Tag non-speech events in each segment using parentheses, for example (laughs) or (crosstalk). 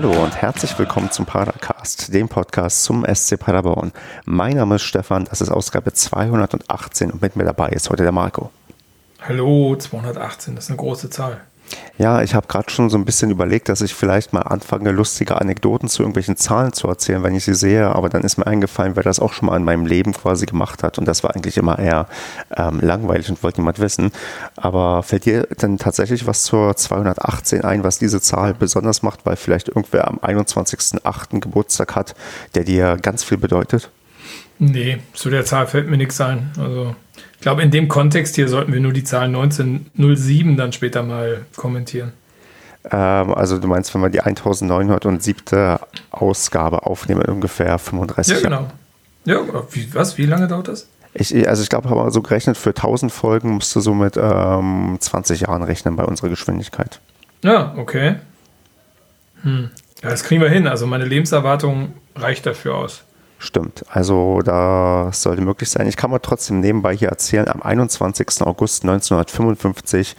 Hallo und herzlich willkommen zum Padercast, dem Podcast zum SC Paderborn. Mein Name ist Stefan, das ist Ausgabe 218 und mit mir dabei ist heute der Marco. Hallo, 218, das ist eine große Zahl. Ja, ich habe gerade schon so ein bisschen überlegt, dass ich vielleicht mal anfange, lustige Anekdoten zu irgendwelchen Zahlen zu erzählen, wenn ich sie sehe. Aber dann ist mir eingefallen, wer das auch schon mal in meinem Leben quasi gemacht hat. Und das war eigentlich immer eher ähm, langweilig und wollte niemand wissen. Aber fällt dir denn tatsächlich was zur 218 ein, was diese Zahl besonders macht, weil vielleicht irgendwer am 21.08. Geburtstag hat, der dir ganz viel bedeutet? Nee, zu der Zahl fällt mir nichts ein. Also ich glaube, in dem Kontext hier sollten wir nur die Zahl 1907 dann später mal kommentieren. Ähm, also du meinst, wenn wir die 1907. Ausgabe aufnehmen, ungefähr 35 Ja, genau. Ja, wie, was? Wie lange dauert das? Ich, also ich glaube, haben wir so gerechnet, für 1000 Folgen musst du so mit ähm, 20 Jahren rechnen bei unserer Geschwindigkeit. Ja, okay. Hm. Ja, das kriegen wir hin. Also meine Lebenserwartung reicht dafür aus. Stimmt. Also da sollte möglich sein. Ich kann mal trotzdem nebenbei hier erzählen, am 21. August 1955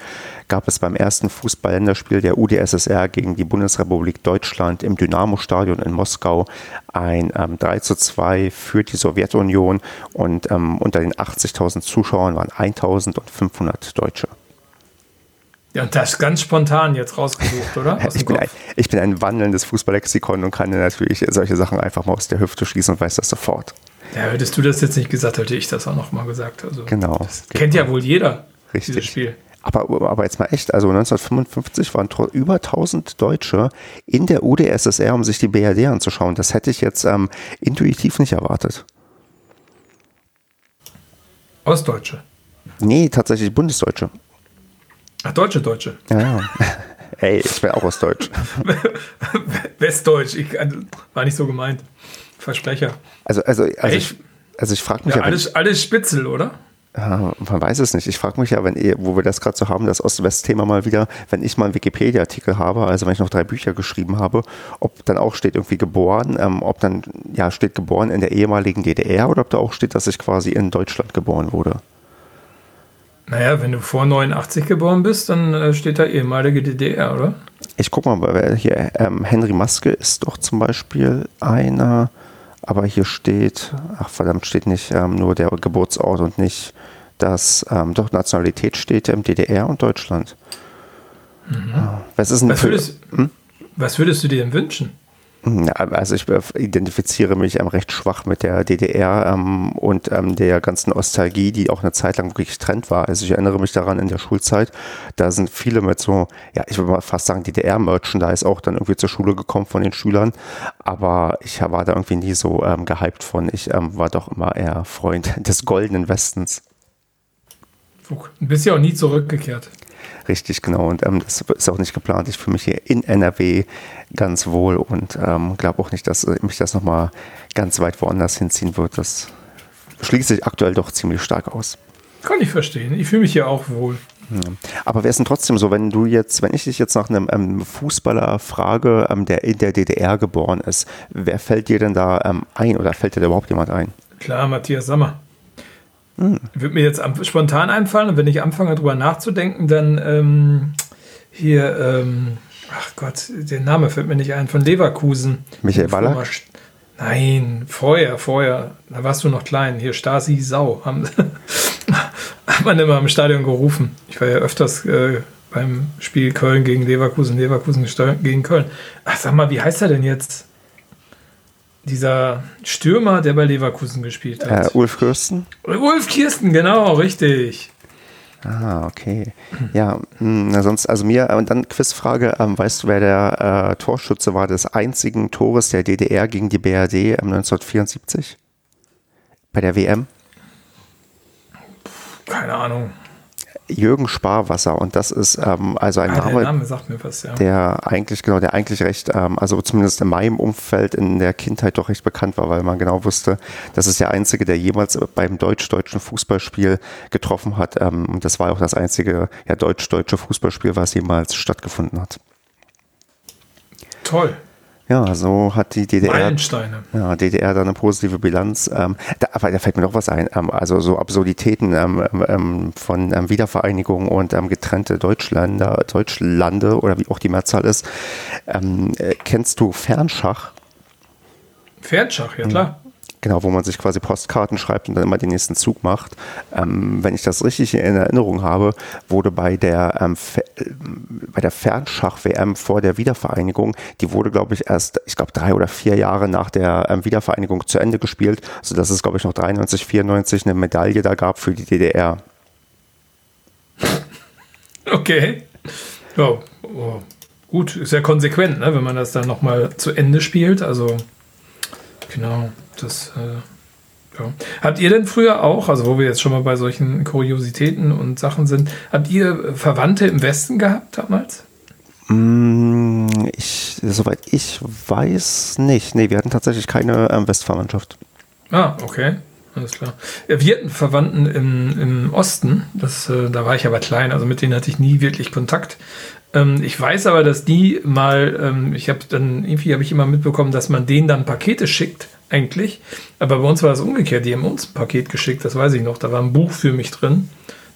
gab es beim ersten Fußballländerspiel der UdSSR gegen die Bundesrepublik Deutschland im Dynamo-Stadion in Moskau ein ähm, 3 zu 2 für die Sowjetunion und ähm, unter den 80.000 Zuschauern waren 1.500 Deutsche. Ja, und das ganz spontan jetzt rausgesucht, oder? (laughs) ich, bin ein, ich, bin ein, wandelndes Fußballlexikon und kann natürlich solche Sachen einfach mal aus der Hüfte schießen und weiß das sofort. Ja, hättest du das jetzt nicht gesagt, hätte ich das auch nochmal gesagt. Also, genau. Das kennt ja wohl jeder, Richtig. dieses Spiel. Aber, aber jetzt mal echt, also 1955 waren über 1000 Deutsche in der UdSSR, um sich die BRD anzuschauen. Das hätte ich jetzt ähm, intuitiv nicht erwartet. Ostdeutsche? Nee, tatsächlich Bundesdeutsche. Ach, Deutsche, Deutsche. Ja, ja. (laughs) Ey, ich bin auch aus Deutsch. (laughs) Westdeutsch, ich, war nicht so gemeint. Versprecher. Also, also, also ich, also ich frage mich ja. ja alles, alles Spitzel, oder? Ja, man weiß es nicht. Ich frage mich ja, wenn ihr, wo wir das gerade so haben, das Ost-West-Thema mal wieder, wenn ich mal einen Wikipedia-Artikel habe, also wenn ich noch drei Bücher geschrieben habe, ob dann auch steht irgendwie geboren, ähm, ob dann ja steht geboren in der ehemaligen DDR oder ob da auch steht, dass ich quasi in Deutschland geboren wurde. Naja, wenn du vor 89 geboren bist, dann äh, steht da ehemalige DDR, oder? Ich guck mal, weil hier ähm, Henry Maske ist doch zum Beispiel einer, aber hier steht, ach verdammt, steht nicht ähm, nur der Geburtsort und nicht das, ähm, doch Nationalität steht im DDR und Deutschland. Mhm. Was, ist denn was, würdest, hm? was würdest du dir denn wünschen? Also ich identifiziere mich ähm, recht schwach mit der DDR ähm, und ähm, der ganzen Nostalgie, die auch eine Zeit lang wirklich Trend war. Also ich erinnere mich daran in der Schulzeit, da sind viele mit so, ja, ich würde mal fast sagen DDR-Merchandise auch dann irgendwie zur Schule gekommen von den Schülern, aber ich war da irgendwie nie so ähm, gehypt von. Ich ähm, war doch immer eher Freund (laughs) des goldenen Westens. Du bist ja auch nie zurückgekehrt. Richtig, genau. Und ähm, das ist auch nicht geplant. Ich fühle mich hier in NRW ganz wohl und ähm, glaube auch nicht, dass mich das nochmal ganz weit woanders hinziehen wird. Das schließt sich aktuell doch ziemlich stark aus. Kann ich verstehen. Ich fühle mich hier auch wohl. Ja. Aber wäre es denn trotzdem so, wenn du jetzt, wenn ich dich jetzt nach einem ähm, Fußballer frage, ähm, der in der DDR geboren ist, wer fällt dir denn da ähm, ein oder fällt dir da überhaupt jemand ein? Klar, Matthias Sammer. Hm. Wird mir jetzt spontan einfallen und wenn ich anfange drüber nachzudenken, dann ähm, hier, ähm, ach Gott, der Name fällt mir nicht ein, von Leverkusen. Michael Ballack? Nein, vorher, vorher, da warst du noch klein. Hier Stasi Sau, haben, (laughs) hat man immer im Stadion gerufen. Ich war ja öfters äh, beim Spiel Köln gegen Leverkusen, Leverkusen gegen Köln. Ach, sag mal, wie heißt er denn jetzt? Dieser Stürmer, der bei Leverkusen gespielt hat. Äh, Ulf Kirsten? Ulf Kirsten, genau, richtig. Ah, okay. Ja, mh, sonst, also mir, und dann Quizfrage, ähm, weißt du, wer der äh, Torschütze war des einzigen Tores der DDR gegen die BRD ähm, 1974? Bei der WM? Keine Ahnung. Jürgen Sparwasser und das ist ähm, also ein ah, Name, Name was, ja. der eigentlich genau, der eigentlich recht, ähm, also zumindest in meinem Umfeld in der Kindheit doch recht bekannt war, weil man genau wusste, das ist der einzige, der jemals beim deutsch-deutschen Fußballspiel getroffen hat. Ähm, und das war auch das einzige ja, deutsch-deutsche Fußballspiel, was jemals stattgefunden hat. Toll. Ja, so hat die DDR, ja, DDR da eine positive Bilanz. Ähm, da, aber da fällt mir noch was ein. Ähm, also so Absurditäten ähm, ähm, von ähm, Wiedervereinigung und ähm, getrennte Deutschländer, Deutschlande oder wie auch die Mehrzahl ist. Ähm, äh, kennst du Fernschach? Pferdschach, ja klar. Genau, wo man sich quasi Postkarten schreibt und dann immer den nächsten Zug macht. Ähm, wenn ich das richtig in Erinnerung habe, wurde bei der, ähm, äh, bei der Fernschach-WM vor der Wiedervereinigung, die wurde, glaube ich, erst, ich glaube, drei oder vier Jahre nach der ähm, Wiedervereinigung zu Ende gespielt, sodass es, glaube ich, noch 93, 94 eine Medaille da gab für die DDR. Okay. Ja, oh, gut, ist ja konsequent, ne, wenn man das dann nochmal zu Ende spielt. Also, genau, das. Äh, ja. Habt ihr denn früher auch, also wo wir jetzt schon mal bei solchen Kuriositäten und Sachen sind, habt ihr Verwandte im Westen gehabt damals? Mm, Ich, soweit ich weiß, nicht. Nee, wir hatten tatsächlich keine ähm, Westverwandtschaft. Ah, okay. Alles klar. Ja, wir hatten Verwandten im, im Osten, das, äh, da war ich aber klein, also mit denen hatte ich nie wirklich Kontakt. Ähm, ich weiß aber, dass die mal, ähm, ich habe dann, irgendwie habe ich immer mitbekommen, dass man denen dann Pakete schickt, eigentlich. Aber bei uns war das umgekehrt, die haben uns ein Paket geschickt, das weiß ich noch. Da war ein Buch für mich drin.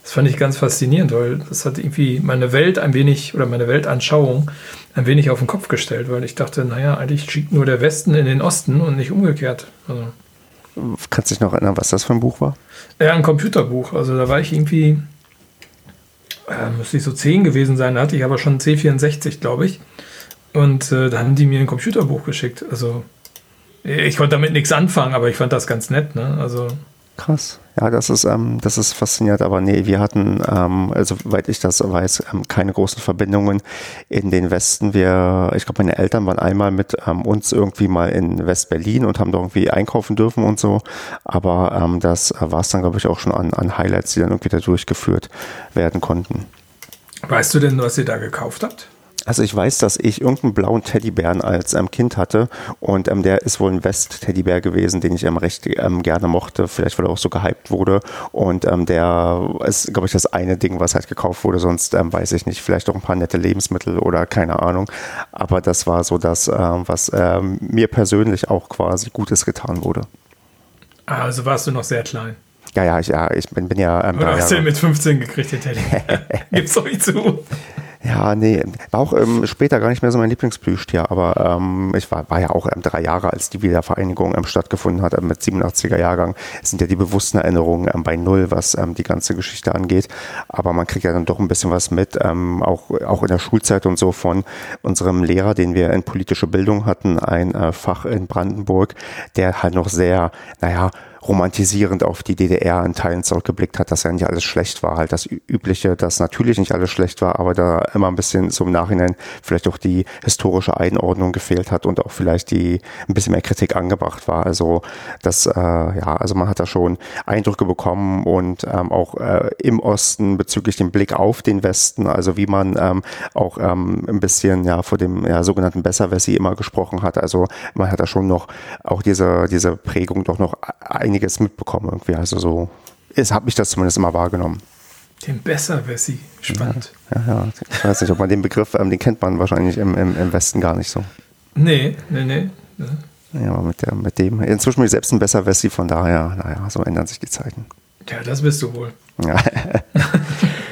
Das fand ich ganz faszinierend, weil das hat irgendwie meine Welt ein wenig oder meine Weltanschauung ein wenig auf den Kopf gestellt, weil ich dachte, naja, eigentlich schickt nur der Westen in den Osten und nicht umgekehrt. Also, Kannst du dich noch erinnern, was das für ein Buch war? ja, ein Computerbuch. Also da war ich irgendwie, äh, müsste ich so 10 gewesen sein, da hatte ich aber schon C64, glaube ich. Und äh, da haben die mir ein Computerbuch geschickt. Also ich konnte damit nichts anfangen, aber ich fand das ganz nett. Ne? Also Krass. Ja, das ist, ähm, das ist faszinierend, aber nee, wir hatten, ähm, also soweit ich das weiß, ähm, keine großen Verbindungen in den Westen. Wir, ich glaube, meine Eltern waren einmal mit ähm, uns irgendwie mal in West-Berlin und haben da irgendwie einkaufen dürfen und so. Aber ähm, das äh, war es dann, glaube ich, auch schon an, an Highlights, die dann irgendwie da durchgeführt werden konnten. weißt du denn, was ihr da gekauft habt? Also ich weiß, dass ich irgendeinen blauen Teddybären als ähm, Kind hatte und ähm, der ist wohl ein West-Teddybär gewesen, den ich ähm, recht ähm, gerne mochte, vielleicht weil er auch so gehypt wurde und ähm, der ist, glaube ich, das eine Ding, was halt gekauft wurde, sonst ähm, weiß ich nicht, vielleicht auch ein paar nette Lebensmittel oder keine Ahnung, aber das war so das, was mir persönlich auch quasi Gutes getan wurde. Also warst du noch sehr klein. Ja, ja, ich, ja, ich bin, bin ja ähm, Oder hast du den mit 15 gekriegt, den Teddy? (laughs) Gib's doch nicht zu. Ja, nee, war auch ähm, später gar nicht mehr so mein Lieblingsplüschtier, aber ähm, ich war, war ja auch ähm, drei Jahre, als die Wiedervereinigung ähm, stattgefunden hat, ähm, mit 87er Jahrgang. Sind ja die bewussten Erinnerungen ähm, bei Null, was ähm, die ganze Geschichte angeht. Aber man kriegt ja dann doch ein bisschen was mit, ähm, auch, auch in der Schulzeit und so von unserem Lehrer, den wir in politische Bildung hatten, ein äh, Fach in Brandenburg, der halt noch sehr, naja, romantisierend auf die DDR in Teilen zurückgeblickt hat, dass ja nicht alles schlecht war. Halt das Übliche, dass natürlich nicht alles schlecht war, aber da immer ein bisschen im Nachhinein vielleicht auch die historische Einordnung gefehlt hat und auch vielleicht die ein bisschen mehr Kritik angebracht war. Also das, äh, ja, also man hat da schon Eindrücke bekommen und ähm, auch äh, im Osten bezüglich dem Blick auf den Westen, also wie man ähm, auch ähm, ein bisschen ja vor dem ja, sogenannten Besserwessi immer gesprochen hat. Also man hat da schon noch auch diese, diese Prägung doch noch einiges mitbekommen irgendwie. Also so ist, habe ich das zumindest immer wahrgenommen. Den Besserwessi. Spannend. Ja, ja. Ich weiß nicht, ob man den Begriff, ähm, den kennt man wahrscheinlich im, im, im Westen gar nicht so. Nee, nee, nee. Ja, aber mit, der, mit dem, inzwischen bin ich selbst ein Besserwessi, von daher, naja, so ändern sich die Zeiten. Ja, das bist du wohl. Ja. (laughs) (laughs)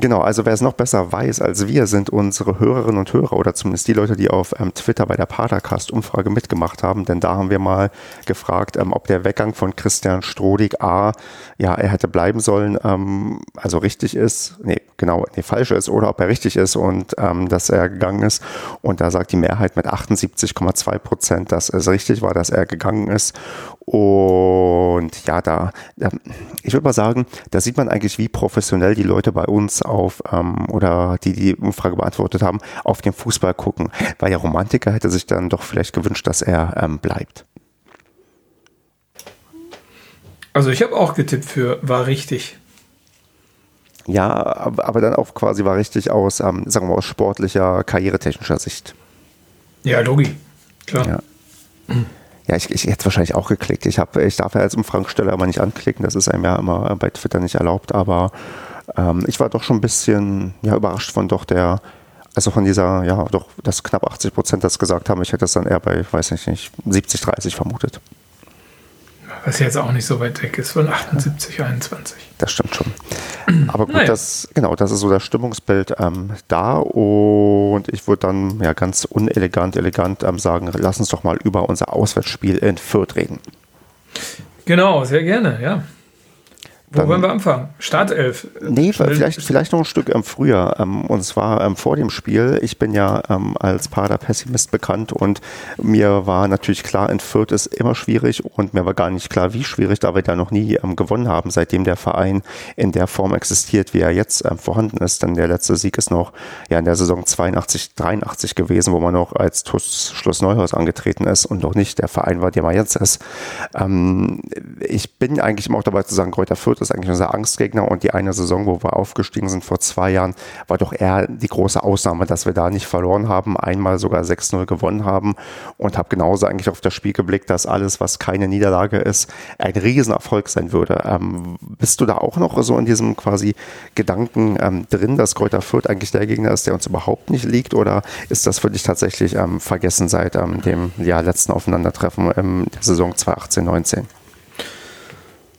Genau, also wer es noch besser weiß als wir, sind unsere Hörerinnen und Hörer oder zumindest die Leute, die auf ähm, Twitter bei der Padercast-Umfrage mitgemacht haben. Denn da haben wir mal gefragt, ähm, ob der Weggang von Christian Strodig A, ja, er hätte bleiben sollen, ähm, also richtig ist, nee, genau, nee, falsch ist oder ob er richtig ist und ähm, dass er gegangen ist. Und da sagt die Mehrheit mit 78,2 Prozent, dass es richtig war, dass er gegangen ist. Und ja, da, da ich würde mal sagen, da sieht man eigentlich, wie professionell die Leute bei uns auf, ähm, oder die die Umfrage beantwortet haben, auf den Fußball gucken. Weil der Romantiker hätte sich dann doch vielleicht gewünscht, dass er ähm, bleibt. Also ich habe auch getippt für war richtig. Ja, aber, dann auch quasi war richtig aus, ähm, sagen wir mal, aus sportlicher, karrieretechnischer Sicht. Ja, Logi. Klar. Ja. Ja, ich, ich hätte wahrscheinlich auch geklickt. Ich, hab, ich darf ja als Umfragesteller aber nicht anklicken. Das ist einem ja immer bei Twitter nicht erlaubt. Aber ähm, ich war doch schon ein bisschen ja, überrascht von doch der, Also von dieser, ja, doch, dass knapp 80 Prozent das gesagt haben, ich hätte es dann eher bei, weiß ich nicht, 70, 30 vermutet. Was jetzt auch nicht so weit weg ist von 78, 21. Das stimmt schon. Aber gut, naja. das, genau, das ist so das Stimmungsbild ähm, da. Und ich würde dann ja ganz unelegant, elegant ähm, sagen, lass uns doch mal über unser Auswärtsspiel in Fürth reden. Genau, sehr gerne, ja. Wo wollen wir anfangen? Startelf. Nee, vielleicht, vielleicht noch ein Stück ähm, früher. Ähm, und zwar ähm, vor dem Spiel. Ich bin ja ähm, als Pader-Pessimist bekannt und mir war natürlich klar, in Fürth ist immer schwierig und mir war gar nicht klar, wie schwierig, da wir da noch nie ähm, gewonnen haben, seitdem der Verein in der Form existiert, wie er jetzt ähm, vorhanden ist. Denn der letzte Sieg ist noch ja in der Saison 82, 83 gewesen, wo man noch als TUS Schloss Neuhaus angetreten ist und noch nicht der Verein war, der man jetzt ist. ich bin eigentlich immer auch dabei zu sagen, Kräuter Fürth Fürth ist eigentlich unser Angstgegner und die eine Saison, wo wir aufgestiegen sind vor zwei Jahren, war doch eher die große Ausnahme, dass wir da nicht verloren haben, einmal sogar 6-0 gewonnen haben und habe genauso eigentlich auf das Spiel geblickt, dass alles, was keine Niederlage ist, ein Riesenerfolg sein würde. Ähm, bist du da auch noch so in diesem quasi Gedanken ähm, drin, dass Kräuter Fürth eigentlich der Gegner ist, der uns überhaupt nicht liegt oder ist das für dich tatsächlich ähm, vergessen seit ähm, dem ja, letzten Aufeinandertreffen in der Saison 2018-19?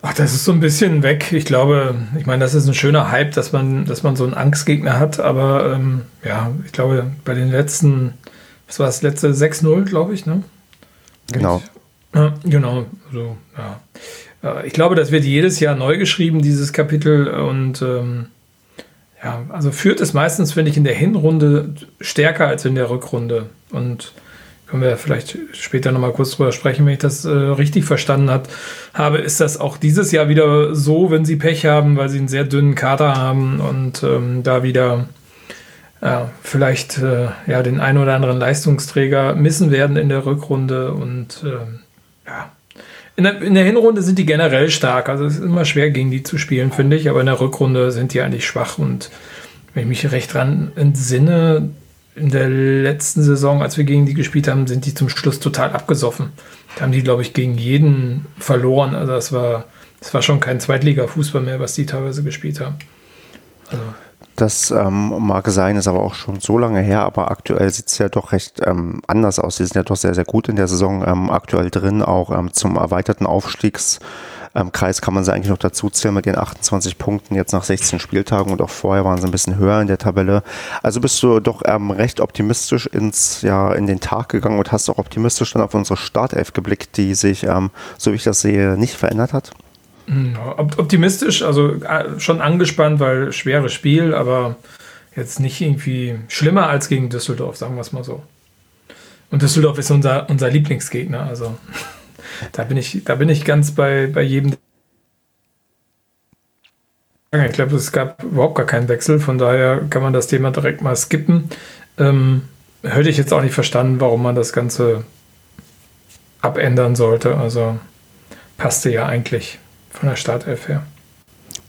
Ach, das ist so ein bisschen weg. Ich glaube, ich meine, das ist ein schöner Hype, dass man, dass man so einen Angstgegner hat, aber ähm, ja, ich glaube, bei den letzten, was war das letzte 6-0, glaube ich, ne? Genau. Ja, genau, so, ja. Ich glaube, das wird jedes Jahr neu geschrieben, dieses Kapitel. Und ähm, ja, also führt es meistens, finde ich, in der Hinrunde stärker als in der Rückrunde. Und können wir vielleicht später nochmal kurz drüber sprechen, wenn ich das äh, richtig verstanden hat, habe, ist das auch dieses Jahr wieder so, wenn sie Pech haben, weil sie einen sehr dünnen Kater haben und ähm, da wieder äh, vielleicht äh, ja, den einen oder anderen Leistungsträger missen werden in der Rückrunde und ähm, ja. In der, in der Hinrunde sind die generell stark, also es ist immer schwer gegen die zu spielen, finde ich, aber in der Rückrunde sind die eigentlich schwach und wenn ich mich recht dran entsinne, in der letzten Saison, als wir gegen die gespielt haben, sind die zum Schluss total abgesoffen. Da haben die, glaube ich, gegen jeden verloren. Also das war, das war schon kein Zweitliga-Fußball mehr, was die teilweise gespielt haben. Also. Das ähm, mag sein, ist aber auch schon so lange her, aber aktuell sieht es ja doch recht ähm, anders aus. Sie sind ja doch sehr, sehr gut in der Saison ähm, aktuell drin, auch ähm, zum erweiterten Aufstiegs- ähm, Kreis kann man sie eigentlich noch dazu zählen mit den 28 Punkten jetzt nach 16 Spieltagen und auch vorher waren sie ein bisschen höher in der Tabelle. Also bist du doch ähm, recht optimistisch ins, ja, in den Tag gegangen und hast auch optimistisch dann auf unsere Startelf geblickt, die sich, ähm, so wie ich das sehe, nicht verändert hat? Hm, optimistisch, also äh, schon angespannt, weil schweres Spiel, aber jetzt nicht irgendwie schlimmer als gegen Düsseldorf, sagen wir es mal so. Und Düsseldorf ist unser, unser Lieblingsgegner, also. Da bin ich, da bin ich ganz bei, bei jedem. Ich glaube, es gab überhaupt gar keinen Wechsel, von daher kann man das Thema direkt mal skippen. Ähm, hätte ich jetzt auch nicht verstanden, warum man das Ganze abändern sollte. Also passte ja eigentlich von der Startelf her.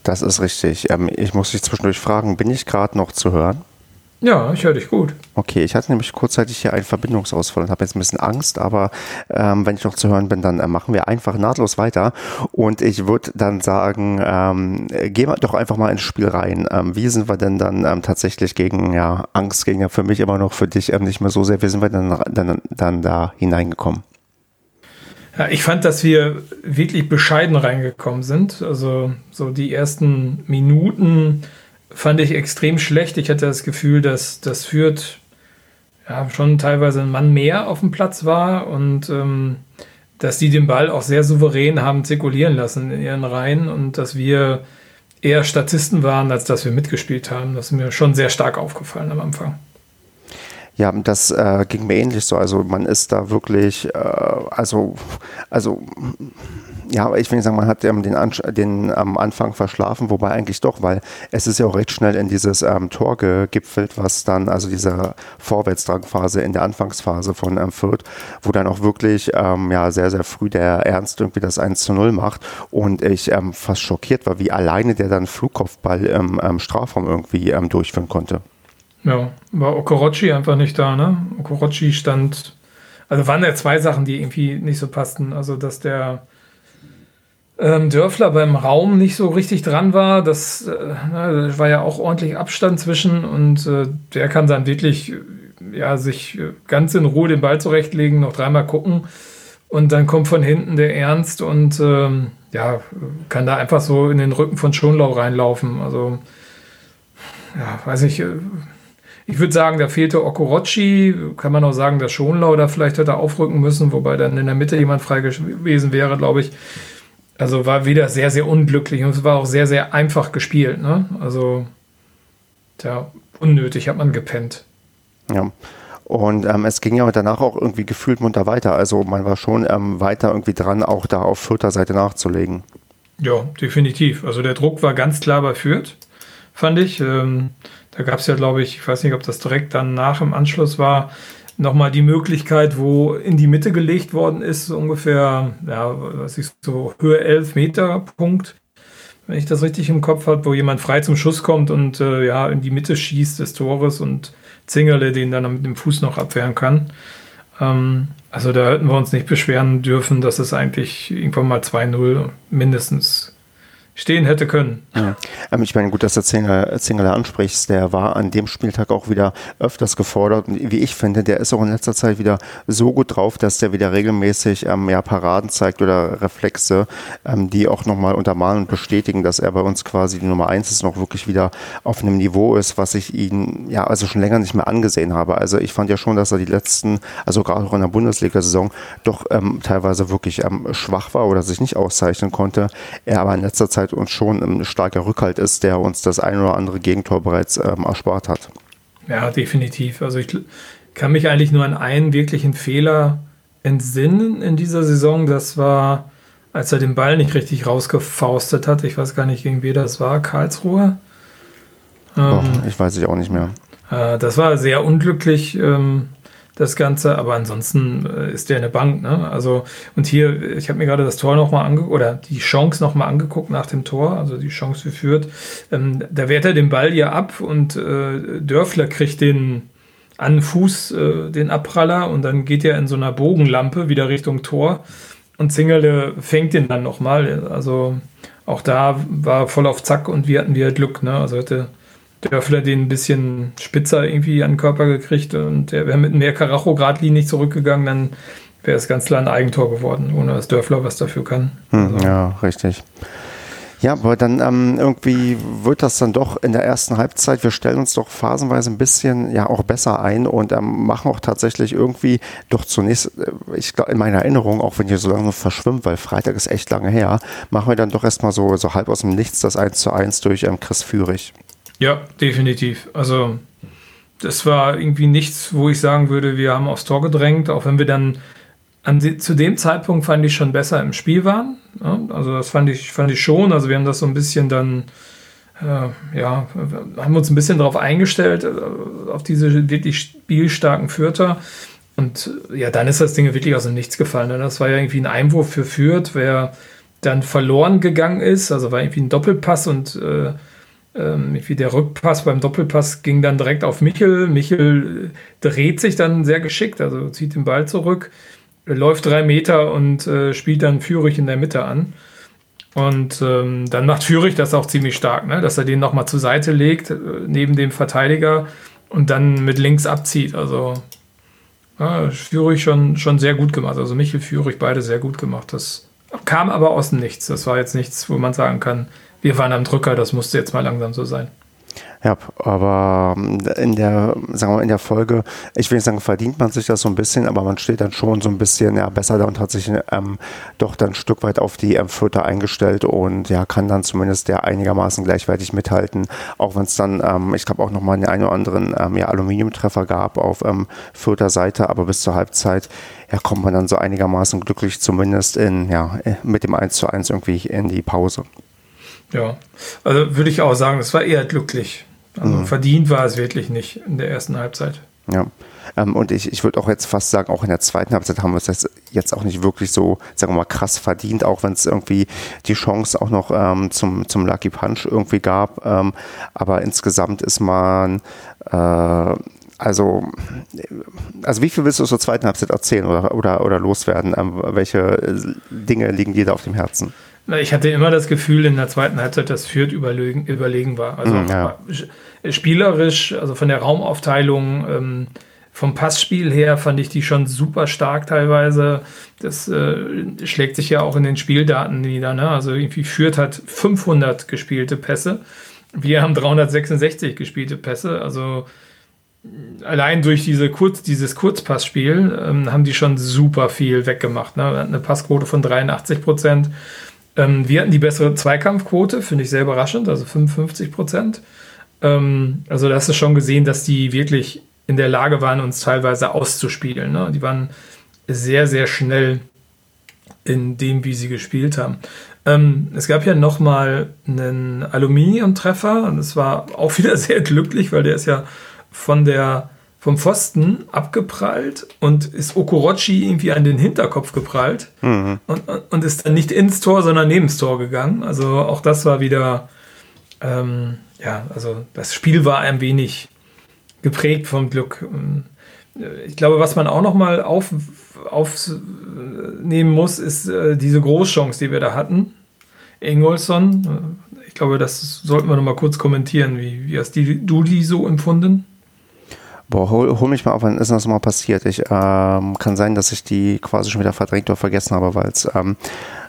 Das ist richtig. Ähm, ich muss dich zwischendurch fragen, bin ich gerade noch zu hören? Ja, ich höre dich gut. Okay, ich hatte nämlich kurzzeitig hier einen Verbindungsausfall und habe jetzt ein bisschen Angst, aber ähm, wenn ich noch zu hören bin, dann äh, machen wir einfach nahtlos weiter. Und ich würde dann sagen, ähm, gehen wir doch einfach mal ins Spiel rein. Ähm, wie sind wir denn dann ähm, tatsächlich gegen ja, Angst, gegen ja für mich immer noch, für dich ähm, nicht mehr so sehr, wie sind wir dann, dann, dann da hineingekommen? Ja, ich fand, dass wir wirklich bescheiden reingekommen sind. Also so die ersten Minuten fand ich extrem schlecht. Ich hatte das Gefühl, dass das führt ja, schon teilweise ein Mann mehr auf dem Platz war und ähm, dass die den Ball auch sehr souverän haben zirkulieren lassen in ihren Reihen und dass wir eher Statisten waren, als dass wir mitgespielt haben. Das ist mir schon sehr stark aufgefallen am Anfang. Ja, das äh, ging mir ähnlich so. Also man ist da wirklich, äh, also, also ja, ich will sagen, man hat ähm, den, den am Anfang verschlafen, wobei eigentlich doch, weil es ist ja auch recht schnell in dieses ähm, Tor gegipfelt, was dann, also diese Vorwärtsdrangphase in der Anfangsphase von ähm, Fürth, wo dann auch wirklich ähm, ja, sehr, sehr früh der Ernst irgendwie das 1 zu 0 macht und ich ähm, fast schockiert war, wie alleine der dann Flugkopfball im ähm, Strafraum irgendwie ähm, durchführen konnte. Ja, war Okorochi einfach nicht da, ne? Okorochi stand, also waren ja zwei Sachen, die irgendwie nicht so passten. Also, dass der ähm, Dörfler beim Raum nicht so richtig dran war. Das, äh, na, war ja auch ordentlich Abstand zwischen und äh, der kann dann wirklich ja, sich ganz in Ruhe den Ball zurechtlegen, noch dreimal gucken und dann kommt von hinten der Ernst und ähm, ja, kann da einfach so in den Rücken von Schonlau reinlaufen. Also, ja, weiß ich. Äh, ich würde sagen, da fehlte Okorochi. Kann man auch sagen, dass Schonlau da vielleicht hätte aufrücken müssen, wobei dann in der Mitte jemand frei gewesen wäre, glaube ich. Also war wieder sehr, sehr unglücklich und es war auch sehr, sehr einfach gespielt. Ne? Also, ja, unnötig hat man gepennt. Ja. Und ähm, es ging ja danach auch irgendwie gefühlt munter weiter. Also man war schon ähm, weiter irgendwie dran, auch da auf Fürther Seite nachzulegen. Ja, definitiv. Also der Druck war ganz klar bei Fürth, fand ich. Ähm, da gab es ja, glaube ich, ich weiß nicht, ob das direkt dann nach im Anschluss war, nochmal die Möglichkeit, wo in die Mitte gelegt worden ist, so ungefähr, ja, was ist so Höhe 11 Meter Punkt, wenn ich das richtig im Kopf habe, wo jemand frei zum Schuss kommt und äh, ja, in die Mitte schießt des Tores und Zingerle den dann mit dem Fuß noch abwehren kann. Ähm, also da hätten wir uns nicht beschweren dürfen, dass es eigentlich irgendwann mal 2-0 mindestens stehen hätte können. Ja. Ähm, ich meine, gut, dass du Zingerle ansprichst, der war an dem Spieltag auch wieder öfters gefordert und wie ich finde, der ist auch in letzter Zeit wieder so gut drauf, dass der wieder regelmäßig ähm, ja, Paraden zeigt oder Reflexe, ähm, die auch nochmal untermalen und bestätigen, dass er bei uns quasi die Nummer eins ist, noch wirklich wieder auf einem Niveau ist, was ich ihn ja also schon länger nicht mehr angesehen habe. Also ich fand ja schon, dass er die letzten, also gerade auch in der Bundesliga-Saison, doch ähm, teilweise wirklich ähm, schwach war oder sich nicht auszeichnen konnte. Er aber in letzter Zeit Zeit uns schon ein starker Rückhalt ist, der uns das ein oder andere Gegentor bereits ähm, erspart hat. Ja, definitiv. Also ich kann mich eigentlich nur an einen wirklichen Fehler entsinnen in dieser Saison. Das war, als er den Ball nicht richtig rausgefaustet hat. Ich weiß gar nicht, gegen wer das war. Karlsruhe? Ähm, ich weiß es auch nicht mehr. Äh, das war sehr unglücklich. Ähm, das Ganze, aber ansonsten äh, ist der eine Bank. Ne? Also, und hier, ich habe mir gerade das Tor nochmal angeguckt, oder die Chance nochmal angeguckt nach dem Tor, also die Chance geführt. Ähm, da wehrt er den Ball hier ab und äh, Dörfler kriegt den an Fuß, äh, den Abpraller, und dann geht er in so einer Bogenlampe wieder Richtung Tor und Zingerle fängt den dann nochmal. Also auch da war voll auf Zack und wir hatten wieder Glück. Ne? Also hätte Dörfler den ein bisschen spitzer irgendwie an den Körper gekriegt und der wäre mit mehr Karacho geradlinig zurückgegangen, dann wäre es ganz klar ein Eigentor geworden, ohne dass Dörfler was dafür kann. Hm, also. Ja, richtig. Ja, aber dann ähm, irgendwie wird das dann doch in der ersten Halbzeit, wir stellen uns doch phasenweise ein bisschen ja auch besser ein und ähm, machen auch tatsächlich irgendwie doch zunächst, äh, ich glaube in meiner Erinnerung, auch wenn hier so lange verschwimmt, weil Freitag ist echt lange her, machen wir dann doch erstmal so, so halb aus dem Nichts das 1 zu 1 durch ähm, Chris Führig. Ja, definitiv. Also das war irgendwie nichts, wo ich sagen würde, wir haben aufs Tor gedrängt, auch wenn wir dann an, zu dem Zeitpunkt fand ich schon besser im Spiel waren. Ja, also das fand ich, fand ich schon. Also wir haben das so ein bisschen dann, äh, ja, haben uns ein bisschen darauf eingestellt, äh, auf diese wirklich spielstarken Fürther. Und ja, dann ist das Ding wirklich aus dem Nichts gefallen. Ne? Das war ja irgendwie ein Einwurf für Fürth, wer dann verloren gegangen ist. Also war irgendwie ein Doppelpass und äh, ähm, wie der Rückpass beim Doppelpass ging dann direkt auf Michel. Michel dreht sich dann sehr geschickt, also zieht den Ball zurück, läuft drei Meter und äh, spielt dann Führig in der Mitte an. Und ähm, dann macht Führig das auch ziemlich stark, ne? dass er den nochmal zur Seite legt, äh, neben dem Verteidiger und dann mit links abzieht. Also ja, Führig schon, schon sehr gut gemacht. Also Michel Führig beide sehr gut gemacht. Das kam aber aus dem Nichts. Das war jetzt nichts, wo man sagen kann, wir waren am Drücker, das musste jetzt mal langsam so sein. Ja, aber in der, sagen wir in der Folge, ich will nicht sagen, verdient man sich das so ein bisschen, aber man steht dann schon so ein bisschen ja, besser da und hat sich ähm, doch dann ein Stück weit auf die ähm, Fürther eingestellt und ja, kann dann zumindest der einigermaßen gleichwertig mithalten, auch wenn es dann, ähm, ich glaube, auch nochmal einen einen oder anderen ähm, ja, Aluminiumtreffer gab auf ähm, Fürther Seite, aber bis zur Halbzeit ja, kommt man dann so einigermaßen glücklich zumindest in, ja, mit dem 1 zu 1 irgendwie in die Pause. Ja, also würde ich auch sagen, es war eher glücklich. Also mhm. verdient war es wirklich nicht in der ersten Halbzeit. Ja. Ähm, und ich, ich würde auch jetzt fast sagen, auch in der zweiten Halbzeit haben wir es jetzt auch nicht wirklich so, sagen wir mal, krass verdient, auch wenn es irgendwie die Chance auch noch ähm, zum, zum Lucky Punch irgendwie gab. Ähm, aber insgesamt ist man, äh, also, also wie viel willst du zur zweiten Halbzeit erzählen oder, oder, oder loswerden? Ähm, welche Dinge liegen dir da auf dem Herzen? Ich hatte immer das Gefühl in der zweiten Halbzeit, dass Fürth überlegen, überlegen war. Also Mhm, ja. spielerisch, also von der Raumaufteilung, ähm, vom Passspiel her fand ich die schon super stark teilweise. Das äh, schlägt sich ja auch in den Spieldaten nieder. Ne? Also irgendwie Fürth hat 500 gespielte Pässe. Wir haben 366 gespielte Pässe. Also allein durch diese Kurz, dieses Kurzpassspiel ähm, haben die schon super viel weggemacht. Ne? Eine Passquote von 83 Prozent. Ähm, wir hatten die bessere Zweikampfquote, finde ich sehr überraschend, also 55 Prozent. Ähm, also da hast du schon gesehen, dass die wirklich in der Lage waren, uns teilweise auszuspielen. Ne? Die waren sehr, sehr schnell in dem, wie sie gespielt haben. Ähm, es gab ja nochmal einen Aluminiumtreffer und es war auch (laughs) wieder sehr glücklich, weil der ist ja von der, vom Pfosten abgeprallt und ist Okorochi irgendwie an den Hinterkopf geprallt Mhm. und, und ist dann nicht ins Tor, sondern neben das Tor gegangen. Also auch das war wieder, ähm, ja, also das Spiel war ein wenig geprägt vom Glück. Ähm, Ich glaube, was man auch noch mal auf, aufnehmen muss, ist äh, diese Großchance, die wir da hatten. Ingolson, äh, ich glaube, das sollten wir noch mal kurz kommentieren. Wie, wie hast die, du die so empfunden? Boah, hol, hol mich mal auf, wann ist das mal passiert? Ich ähm, kann sein, dass ich die quasi schon wieder verdrängt oder vergessen habe, weil es ähm,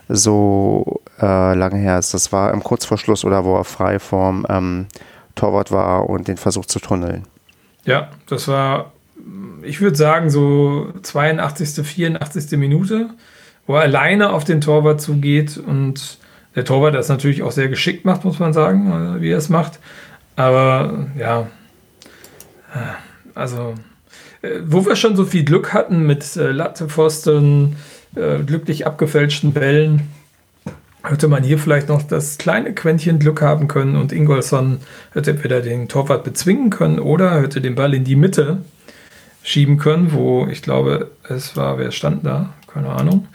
so äh, lange her ist. Das war im Kurzverschluss oder wo er frei vorm ähm, Torwart war und den Versuch zu tunneln. Ja, das war, ich würde sagen, so 82., 84. Minute, wo er alleine auf den Torwart zugeht und der Torwart das natürlich auch sehr geschickt macht, muss man sagen, äh, wie er es macht. Aber ja, äh, also, äh, wo wir schon so viel Glück hatten mit äh, Lattepfosten, äh, glücklich abgefälschten Bällen, hätte man hier vielleicht noch das kleine Quäntchen Glück haben können und Ingolson hätte entweder den Torwart bezwingen können oder hätte den Ball in die Mitte schieben können, wo ich glaube, es war, wer stand da? Keine Ahnung.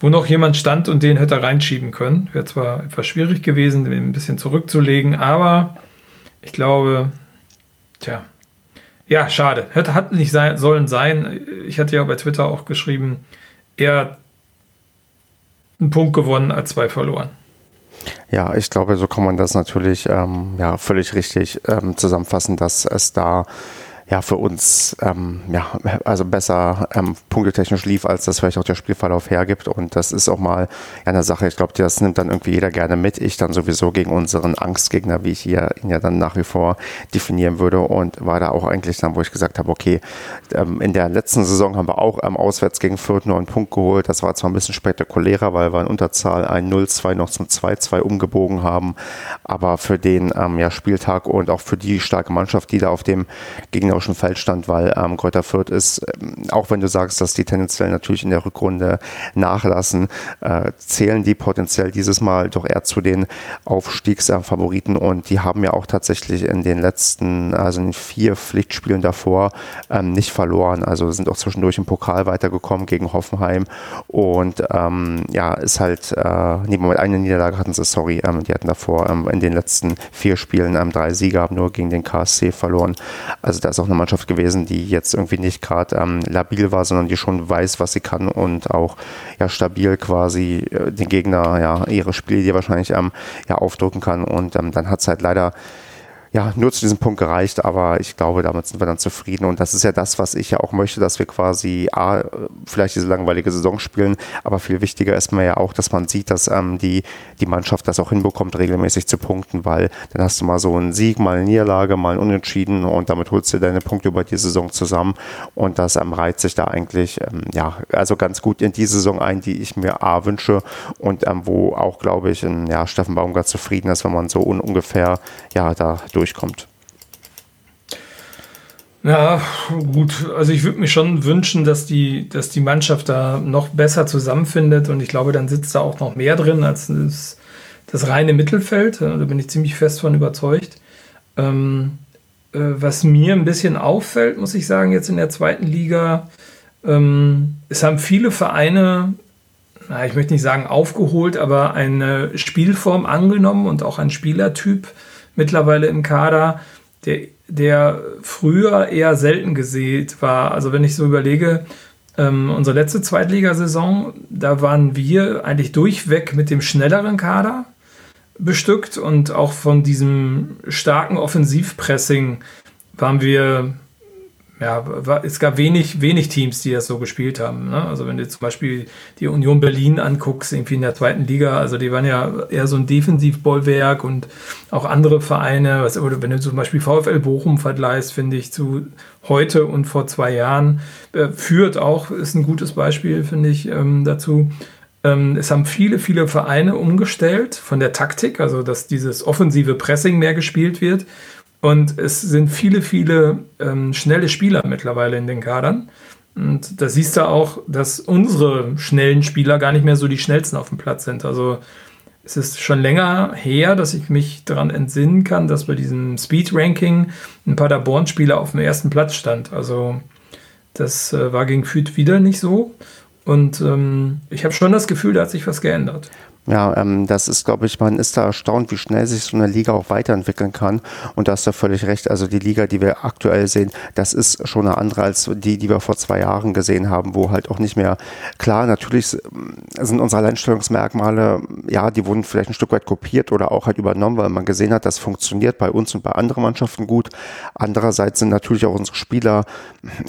Wo noch jemand stand und den hätte er reinschieben können. Wäre zwar etwas schwierig gewesen, den ein bisschen zurückzulegen, aber ich glaube, tja, ja, schade. Hätte, hat nicht sein, sollen sein. Ich hatte ja bei Twitter auch geschrieben, er hat einen Punkt gewonnen als zwei verloren. Ja, ich glaube, so kann man das natürlich ähm, ja, völlig richtig ähm, zusammenfassen, dass es da ja für uns ähm, ja, also besser ähm, punktetechnisch lief, als das vielleicht auch der Spielverlauf hergibt. Und das ist auch mal eine Sache, ich glaube, das nimmt dann irgendwie jeder gerne mit. Ich dann sowieso gegen unseren Angstgegner, wie ich hier ihn ja dann nach wie vor definieren würde. Und war da auch eigentlich dann, wo ich gesagt habe, okay, ähm, in der letzten Saison haben wir auch ähm, auswärts gegen Fürth nur einen Punkt geholt. Das war zwar ein bisschen spektakulärer, weil wir in Unterzahl ein 0-2 noch zum 2-2 umgebogen haben. Aber für den ähm, ja, Spieltag und auch für die starke Mannschaft, die da auf dem gegnerischen Feld stand, weil ähm, Kräuter Fürth ist, ähm, auch wenn du sagst, dass die tendenziell natürlich in der Rückrunde nachlassen, äh, zählen die potenziell dieses Mal doch eher zu den Aufstiegsfavoriten und die haben ja auch tatsächlich in den letzten, also in vier Pflichtspielen davor ähm, nicht verloren. Also sind auch zwischendurch im Pokal weitergekommen gegen Hoffenheim und ähm, ja, ist halt, äh, nee, Moment, eine Niederlage hatten sie, sorry, ähm, die hatten davor ähm, in den letzten vier Spielen ähm, drei Siege, haben nur gegen den KSC verloren. Also da ist auch eine Mannschaft gewesen, die jetzt irgendwie nicht gerade ähm, labil war, sondern die schon weiß, was sie kann und auch ja stabil quasi äh, den Gegner ja ihre Spiele wahrscheinlich ähm, ja aufdrücken kann. Und ähm, dann hat es halt leider ja, nur zu diesem Punkt gereicht, aber ich glaube, damit sind wir dann zufrieden. Und das ist ja das, was ich ja auch möchte, dass wir quasi A, vielleicht diese langweilige Saison spielen, aber viel wichtiger ist mir ja auch, dass man sieht, dass ähm, die, die Mannschaft das auch hinbekommt, regelmäßig zu punkten, weil dann hast du mal so einen Sieg, mal eine Niederlage, mal ein Unentschieden und damit holst du deine Punkte über die Saison zusammen. Und das ähm, reiht sich da eigentlich, ähm, ja, also ganz gut in die Saison ein, die ich mir A wünsche und ähm, wo auch, glaube ich, ein, ja, Steffen Baumgart zufrieden ist, wenn man so un ungefähr, ja, da durchkommt. Ja, gut. Also ich würde mir schon wünschen, dass die, dass die Mannschaft da noch besser zusammenfindet und ich glaube, dann sitzt da auch noch mehr drin als das, das reine Mittelfeld. Da bin ich ziemlich fest von überzeugt. Ähm, äh, was mir ein bisschen auffällt, muss ich sagen, jetzt in der zweiten Liga, ähm, es haben viele Vereine, na, ich möchte nicht sagen aufgeholt, aber eine Spielform angenommen und auch ein Spielertyp mittlerweile im Kader, der, der früher eher selten gesät war. Also wenn ich so überlege, Ähm, unsere letzte Zweitligasaison, da waren wir eigentlich durchweg mit dem schnelleren Kader bestückt und auch von diesem starken Offensivpressing waren wir ja, war, es gab wenig, wenig Teams, die das so gespielt haben. Ne? Also wenn du zum Beispiel die Union Berlin anguckst, irgendwie in der zweiten Liga, also die waren ja eher so ein Defensivbollwerk und auch andere Vereine, was, oder wenn du zum Beispiel VfL Bochum vergleichst, finde ich, zu heute und vor zwei Jahren, äh, führt auch, ist ein gutes Beispiel, finde ich, ähm, dazu. Ähm, es haben viele, viele Vereine umgestellt von der Taktik, also dass dieses offensive Pressing mehr gespielt wird und es sind viele, viele ähm, schnelle Spieler mittlerweile in den Kadern. Und da siehst du auch, dass unsere schnellen Spieler gar nicht mehr so die schnellsten auf dem Platz sind. Also es ist schon länger her, dass ich mich daran entsinnen kann, dass bei diesem Speed-Ranking ein Paderborn-Spieler auf dem ersten Platz stand. Also das äh, war gegen Fürth wieder nicht so. Und ähm, ich habe schon das Gefühl, da hat sich was geändert. Ja, ähm, das ist, glaube ich, man ist da erstaunt, wie schnell sich so eine Liga auch weiterentwickeln kann. Und da hast du völlig recht. Also die Liga, die wir aktuell sehen, das ist schon eine andere als die, die wir vor zwei Jahren gesehen haben, wo halt auch nicht mehr klar, natürlich sind unsere Alleinstellungsmerkmale, ja, die wurden vielleicht ein Stück weit kopiert oder auch halt übernommen, weil man gesehen hat, das funktioniert bei uns und bei anderen Mannschaften gut. Andererseits sind natürlich auch unsere Spieler,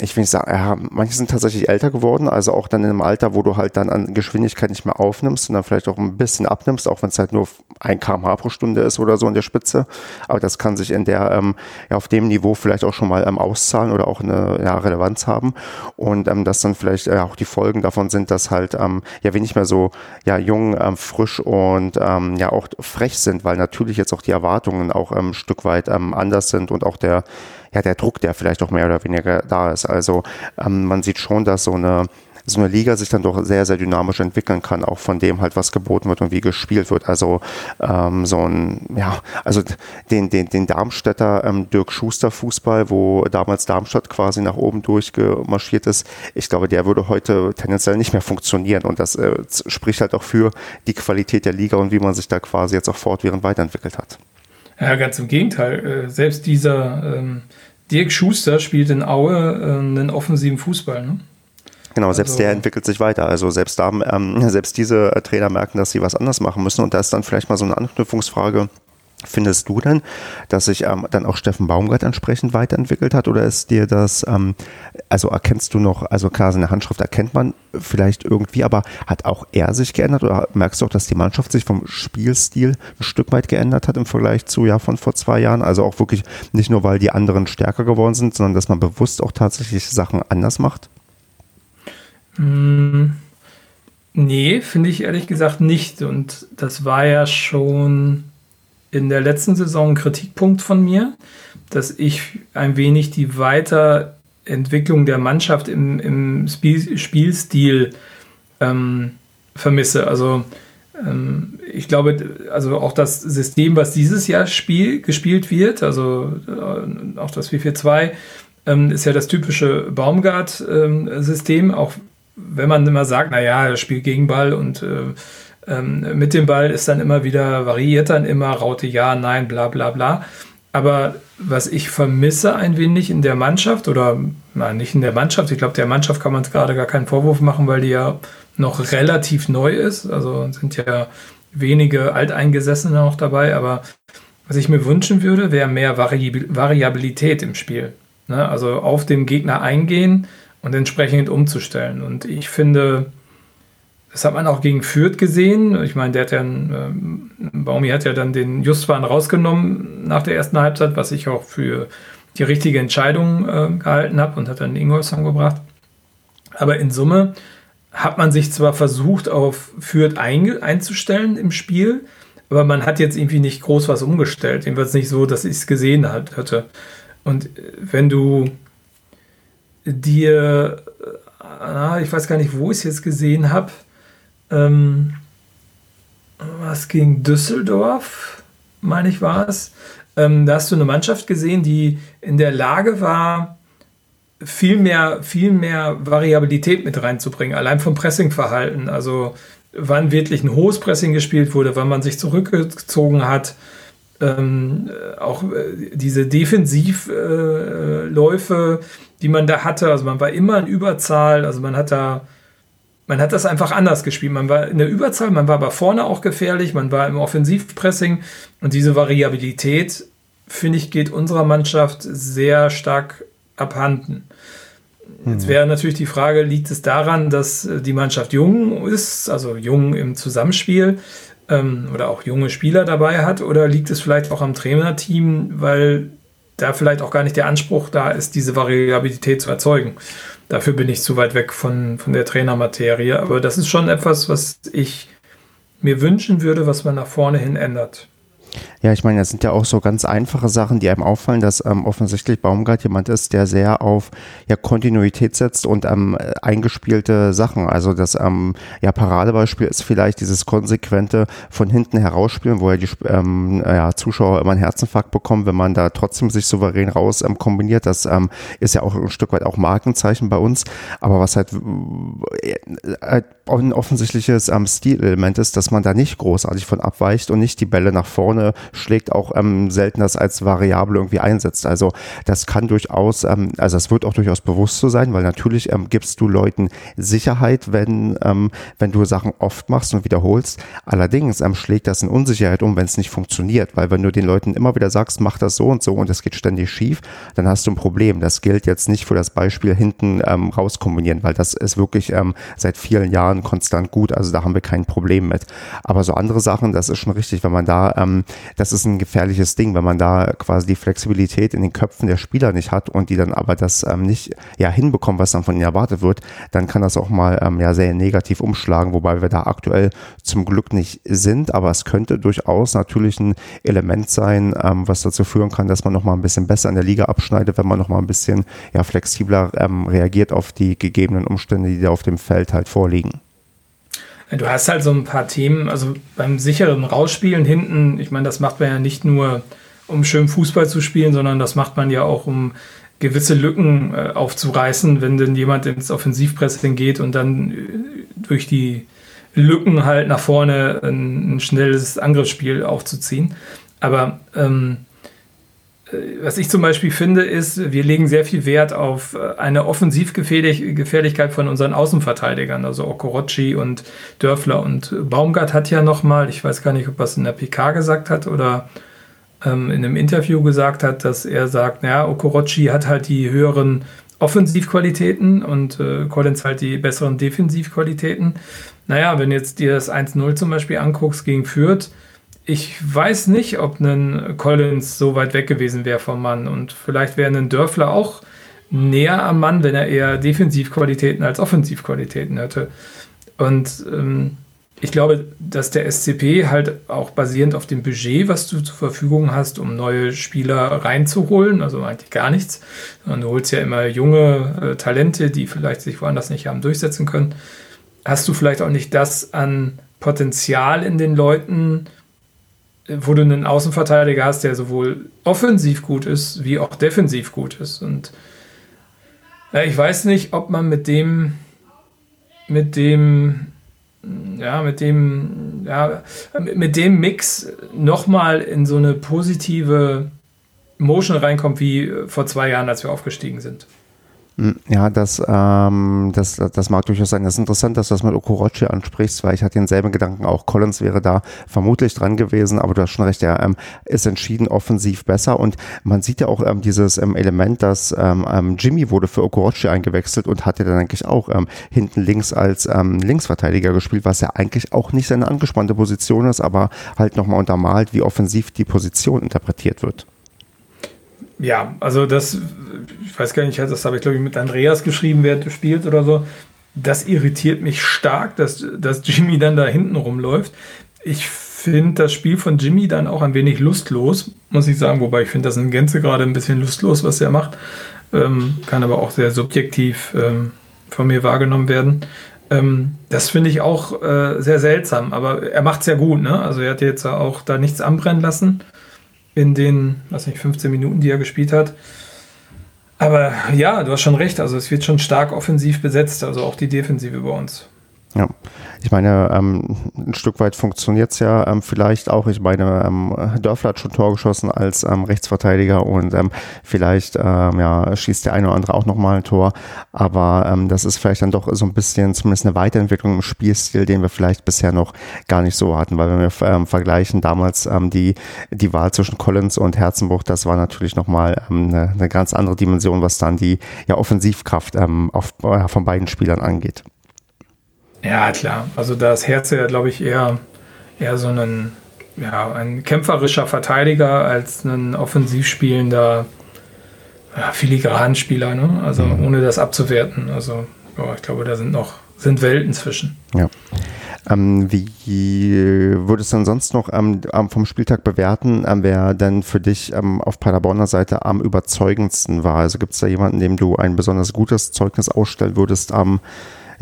ich will nicht sagen, ja, manche sind tatsächlich älter geworden, also auch dann in einem Alter, wo du halt dann an Geschwindigkeit nicht mehr aufnimmst und dann vielleicht auch ein bisschen bisschen abnimmst, auch wenn es halt nur ein kmh pro Stunde ist oder so in der Spitze. Aber das kann sich in der, ähm, ja, auf dem Niveau vielleicht auch schon mal ähm, auszahlen oder auch eine ja, Relevanz haben. Und ähm, dass dann vielleicht äh, auch die Folgen davon sind, dass halt ähm, ja wir nicht mehr so ja jung, ähm, frisch und ähm, ja auch frech sind, weil natürlich jetzt auch die Erwartungen auch ähm, ein Stück weit ähm, anders sind und auch der ja der Druck, der vielleicht auch mehr oder weniger da ist. Also ähm, man sieht schon, dass so eine so eine Liga sich dann doch sehr, sehr dynamisch entwickeln kann, auch von dem halt, was geboten wird und wie gespielt wird. Also ähm, so ein, ja, also den, den, den Darmstädter ähm, Dirk Schuster Fußball, wo damals Darmstadt quasi nach oben durchgemarschiert ist, ich glaube, der würde heute tendenziell nicht mehr funktionieren. Und das äh, spricht halt auch für die Qualität der Liga und wie man sich da quasi jetzt auch fortwährend weiterentwickelt hat. Ja, ganz im Gegenteil. Äh, selbst dieser ähm, Dirk Schuster spielt in Aue äh, einen offensiven Fußball. Ne? Genau, selbst also, der entwickelt sich weiter. Also selbst da, ähm, selbst diese äh, Trainer merken, dass sie was anders machen müssen. Und da ist dann vielleicht mal so eine Anknüpfungsfrage. Findest du denn, dass sich ähm, dann auch Steffen Baumgart entsprechend weiterentwickelt hat oder ist dir das, ähm, also erkennst du noch, also klar, seine Handschrift erkennt man vielleicht irgendwie, aber hat auch er sich geändert oder merkst du auch, dass die Mannschaft sich vom Spielstil ein Stück weit geändert hat im Vergleich zu ja von vor zwei Jahren? Also auch wirklich nicht nur, weil die anderen stärker geworden sind, sondern dass man bewusst auch tatsächlich Sachen anders macht? Hm, nee, finde ich ehrlich gesagt nicht. Und das war ja schon in der letzten Saison ein Kritikpunkt von mir, dass ich ein wenig die Weiterentwicklung der Mannschaft im, im Spiel, Spielstil ähm, vermisse. Also ähm, ich glaube, also auch das System, was dieses Jahr Spiel, gespielt wird, also äh, auch das 442, ähm, ist ja das typische Baumgart-System, ähm, auch wenn man immer sagt, naja, er spielt gegen Ball und äh, ähm, mit dem Ball ist dann immer wieder, variiert dann immer, Raute ja, nein, bla bla bla. Aber was ich vermisse ein wenig in der Mannschaft, oder nein, nicht in der Mannschaft, ich glaube, der Mannschaft kann man gerade gar keinen Vorwurf machen, weil die ja noch relativ neu ist. Also sind ja wenige Alteingesessene noch dabei, aber was ich mir wünschen würde, wäre mehr Variabilität im Spiel. Ne? Also auf den Gegner eingehen, und entsprechend umzustellen. Und ich finde, das hat man auch gegen Fürth gesehen. Ich meine, der hat ja, ähm, Baumi hat ja dann den Justwan rausgenommen nach der ersten Halbzeit, was ich auch für die richtige Entscheidung äh, gehalten habe und hat dann Ingolson gebracht. Aber in Summe hat man sich zwar versucht, auf Fürth ein, einzustellen im Spiel, aber man hat jetzt irgendwie nicht groß was umgestellt. Jedenfalls nicht so, dass ich es gesehen hatte. Und äh, wenn du dir, äh, ich weiß gar nicht, wo ich es jetzt gesehen habe, ähm, was gegen Düsseldorf, meine ich, war es. Ähm, da hast du eine Mannschaft gesehen, die in der Lage war, viel mehr, viel mehr Variabilität mit reinzubringen, allein vom Pressingverhalten. Also wann wirklich ein hohes Pressing gespielt wurde, wann man sich zurückgezogen hat, ähm, auch äh, diese Defensivläufe, äh, die man da hatte. Also man war immer in Überzahl, also man hat da, man hat das einfach anders gespielt. Man war in der Überzahl, man war aber vorne auch gefährlich, man war im Offensivpressing und diese Variabilität, finde ich, geht unserer Mannschaft sehr stark abhanden. Jetzt wäre natürlich die Frage, liegt es daran, dass äh, die Mannschaft jung ist, also jung im Zusammenspiel ähm, oder auch junge Spieler dabei hat, oder liegt es vielleicht auch am Trainerteam, weil da vielleicht auch gar nicht der Anspruch da ist, diese Variabilität zu erzeugen. Dafür bin ich zu weit weg von, von der Trainermaterie, aber das ist schon etwas, was ich mir wünschen würde, was man nach vorne hin ändert. Ja, ich meine, das sind ja auch so ganz einfache Sachen, die einem auffallen, dass ähm, offensichtlich Baumgart jemand ist, der sehr auf ja, Kontinuität setzt und ähm, eingespielte Sachen. Also das ähm, ja, Paradebeispiel ist vielleicht dieses konsequente von hinten herausspielen, wo ja die ähm, ja, Zuschauer immer einen Herzinfarkt bekommen, wenn man da trotzdem sich souverän raus ähm, kombiniert. Das ähm, ist ja auch ein Stück weit auch Markenzeichen bei uns. Aber was halt äh, äh ein offensichtliches ähm, Stilelement ist, dass man da nicht großartig von abweicht und nicht die Bälle nach vorne schlägt, auch ähm, selten das als Variable irgendwie einsetzt. Also das kann durchaus, ähm, also das wird auch durchaus bewusst so sein, weil natürlich ähm, gibst du Leuten Sicherheit, wenn, ähm, wenn du Sachen oft machst und wiederholst. Allerdings ähm, schlägt das in Unsicherheit um, wenn es nicht funktioniert, weil wenn du den Leuten immer wieder sagst, mach das so und so und es geht ständig schief, dann hast du ein Problem. Das gilt jetzt nicht für das Beispiel hinten ähm, rauskombinieren, weil das ist wirklich ähm, seit vielen Jahren konstant gut, also da haben wir kein Problem mit. Aber so andere Sachen, das ist schon richtig, wenn man da ähm, das ist ein gefährliches Ding, wenn man da quasi die Flexibilität in den Köpfen der Spieler nicht hat und die dann aber das ähm, nicht ja, hinbekommen, was dann von ihnen erwartet wird, dann kann das auch mal ähm, ja, sehr negativ umschlagen, wobei wir da aktuell zum Glück nicht sind, aber es könnte durchaus natürlich ein Element sein, ähm, was dazu führen kann, dass man noch mal ein bisschen besser in der Liga abschneidet, wenn man noch ein bisschen ja, flexibler ähm, reagiert auf die gegebenen Umstände, die da auf dem Feld halt vorliegen. Du hast halt so ein paar Themen, also beim sicheren Rausspielen hinten, ich meine, das macht man ja nicht nur, um schön Fußball zu spielen, sondern das macht man ja auch, um gewisse Lücken äh, aufzureißen, wenn denn jemand ins Offensivpressing geht und dann äh, durch die Lücken halt nach vorne ein, ein schnelles Angriffsspiel aufzuziehen. Aber ähm, was ich zum Beispiel finde, ist, wir legen sehr viel Wert auf äh, eine Offensivgefährlichkeit von unseren Außenverteidigern, also Okorochi und Dörfler. Und Baumgart hat ja nochmal, ich weiß gar nicht, ob er es in der PK gesagt hat oder ähm, in einem Interview gesagt hat, dass er sagt, naja, Okorochi hat halt die höheren Offensivqualitäten und äh, Collins halt die besseren Defensivqualitäten. Naja, wenn jetzt dir das 1-0 zum Beispiel anguckst gegen Fürth, ich weiß nicht, ob ein Collins so weit weg gewesen wäre vom Mann. Und vielleicht wäre ein Dörfler auch näher am Mann, wenn er eher Defensivqualitäten als Offensivqualitäten hätte. Und ähm, ich glaube, dass der SCP halt auch basierend auf dem Budget, was du zur Verfügung hast, um neue Spieler reinzuholen, also eigentlich gar nichts, sondern du holst ja immer junge äh, Talente, die vielleicht sich woanders nicht haben durchsetzen können, hast du vielleicht auch nicht das an Potenzial in den Leuten, wo du einen Außenverteidiger hast, der sowohl offensiv gut ist, wie auch defensiv gut ist. Und ja, ich weiß nicht, ob man mit dem, mit dem, ja, mit dem, ja, mit dem Mix nochmal in so eine positive Motion reinkommt, wie vor zwei Jahren, als wir aufgestiegen sind. Ja, das, ähm, das, das mag durchaus sein. Das ist interessant, dass du das mit Okorochi ansprichst, weil ich hatte denselben Gedanken auch. Collins wäre da vermutlich dran gewesen, aber du hast schon recht, er ähm, ist entschieden offensiv besser und man sieht ja auch ähm, dieses ähm, Element, dass ähm, ähm, Jimmy wurde für Okorochi eingewechselt und hatte dann eigentlich auch ähm, hinten links als ähm, Linksverteidiger gespielt, was ja eigentlich auch nicht seine angespannte Position ist, aber halt nochmal untermalt, wie offensiv die Position interpretiert wird. Ja, also das, ich weiß gar nicht, das habe ich glaube ich mit Andreas geschrieben, wer spielt oder so. Das irritiert mich stark, dass, dass Jimmy dann da hinten rumläuft. Ich finde das Spiel von Jimmy dann auch ein wenig lustlos, muss ich sagen, wobei ich finde das in Gänze gerade ein bisschen lustlos, was er macht. Ähm, kann aber auch sehr subjektiv ähm, von mir wahrgenommen werden. Ähm, das finde ich auch äh, sehr seltsam, aber er macht es ja gut, ne? Also er hat jetzt auch da nichts anbrennen lassen in den, was nicht, 15 Minuten, die er gespielt hat. Aber ja, du hast schon recht. Also es wird schon stark offensiv besetzt, also auch die Defensive bei uns. Ja, ich meine, ähm, ein Stück weit funktioniert es ja ähm, vielleicht auch. Ich meine, ähm, Dörfler hat schon Tor geschossen als ähm, Rechtsverteidiger und ähm, vielleicht ähm, ja, schießt der eine oder andere auch nochmal ein Tor. Aber ähm, das ist vielleicht dann doch so ein bisschen zumindest eine Weiterentwicklung im Spielstil, den wir vielleicht bisher noch gar nicht so hatten. Weil wenn wir ähm, vergleichen, damals ähm, die, die Wahl zwischen Collins und Herzenbruch, das war natürlich nochmal ähm, eine, eine ganz andere Dimension, was dann die ja, Offensivkraft ähm, auf, äh, von beiden Spielern angeht. Ja, klar. Also da ist Herz ja, glaube ich, eher, eher so ein, ja, ein kämpferischer Verteidiger als ein offensiv spielender ja, Filigranspieler, ne? Also mhm. ohne das abzuwerten. Also ja, ich glaube, da sind noch sind Welten zwischen. Ja. Ähm, wie würdest du denn sonst noch ähm, vom Spieltag bewerten, ähm, wer denn für dich ähm, auf Paderborner Seite am überzeugendsten war? Also gibt es da jemanden, dem du ein besonders gutes Zeugnis ausstellen würdest am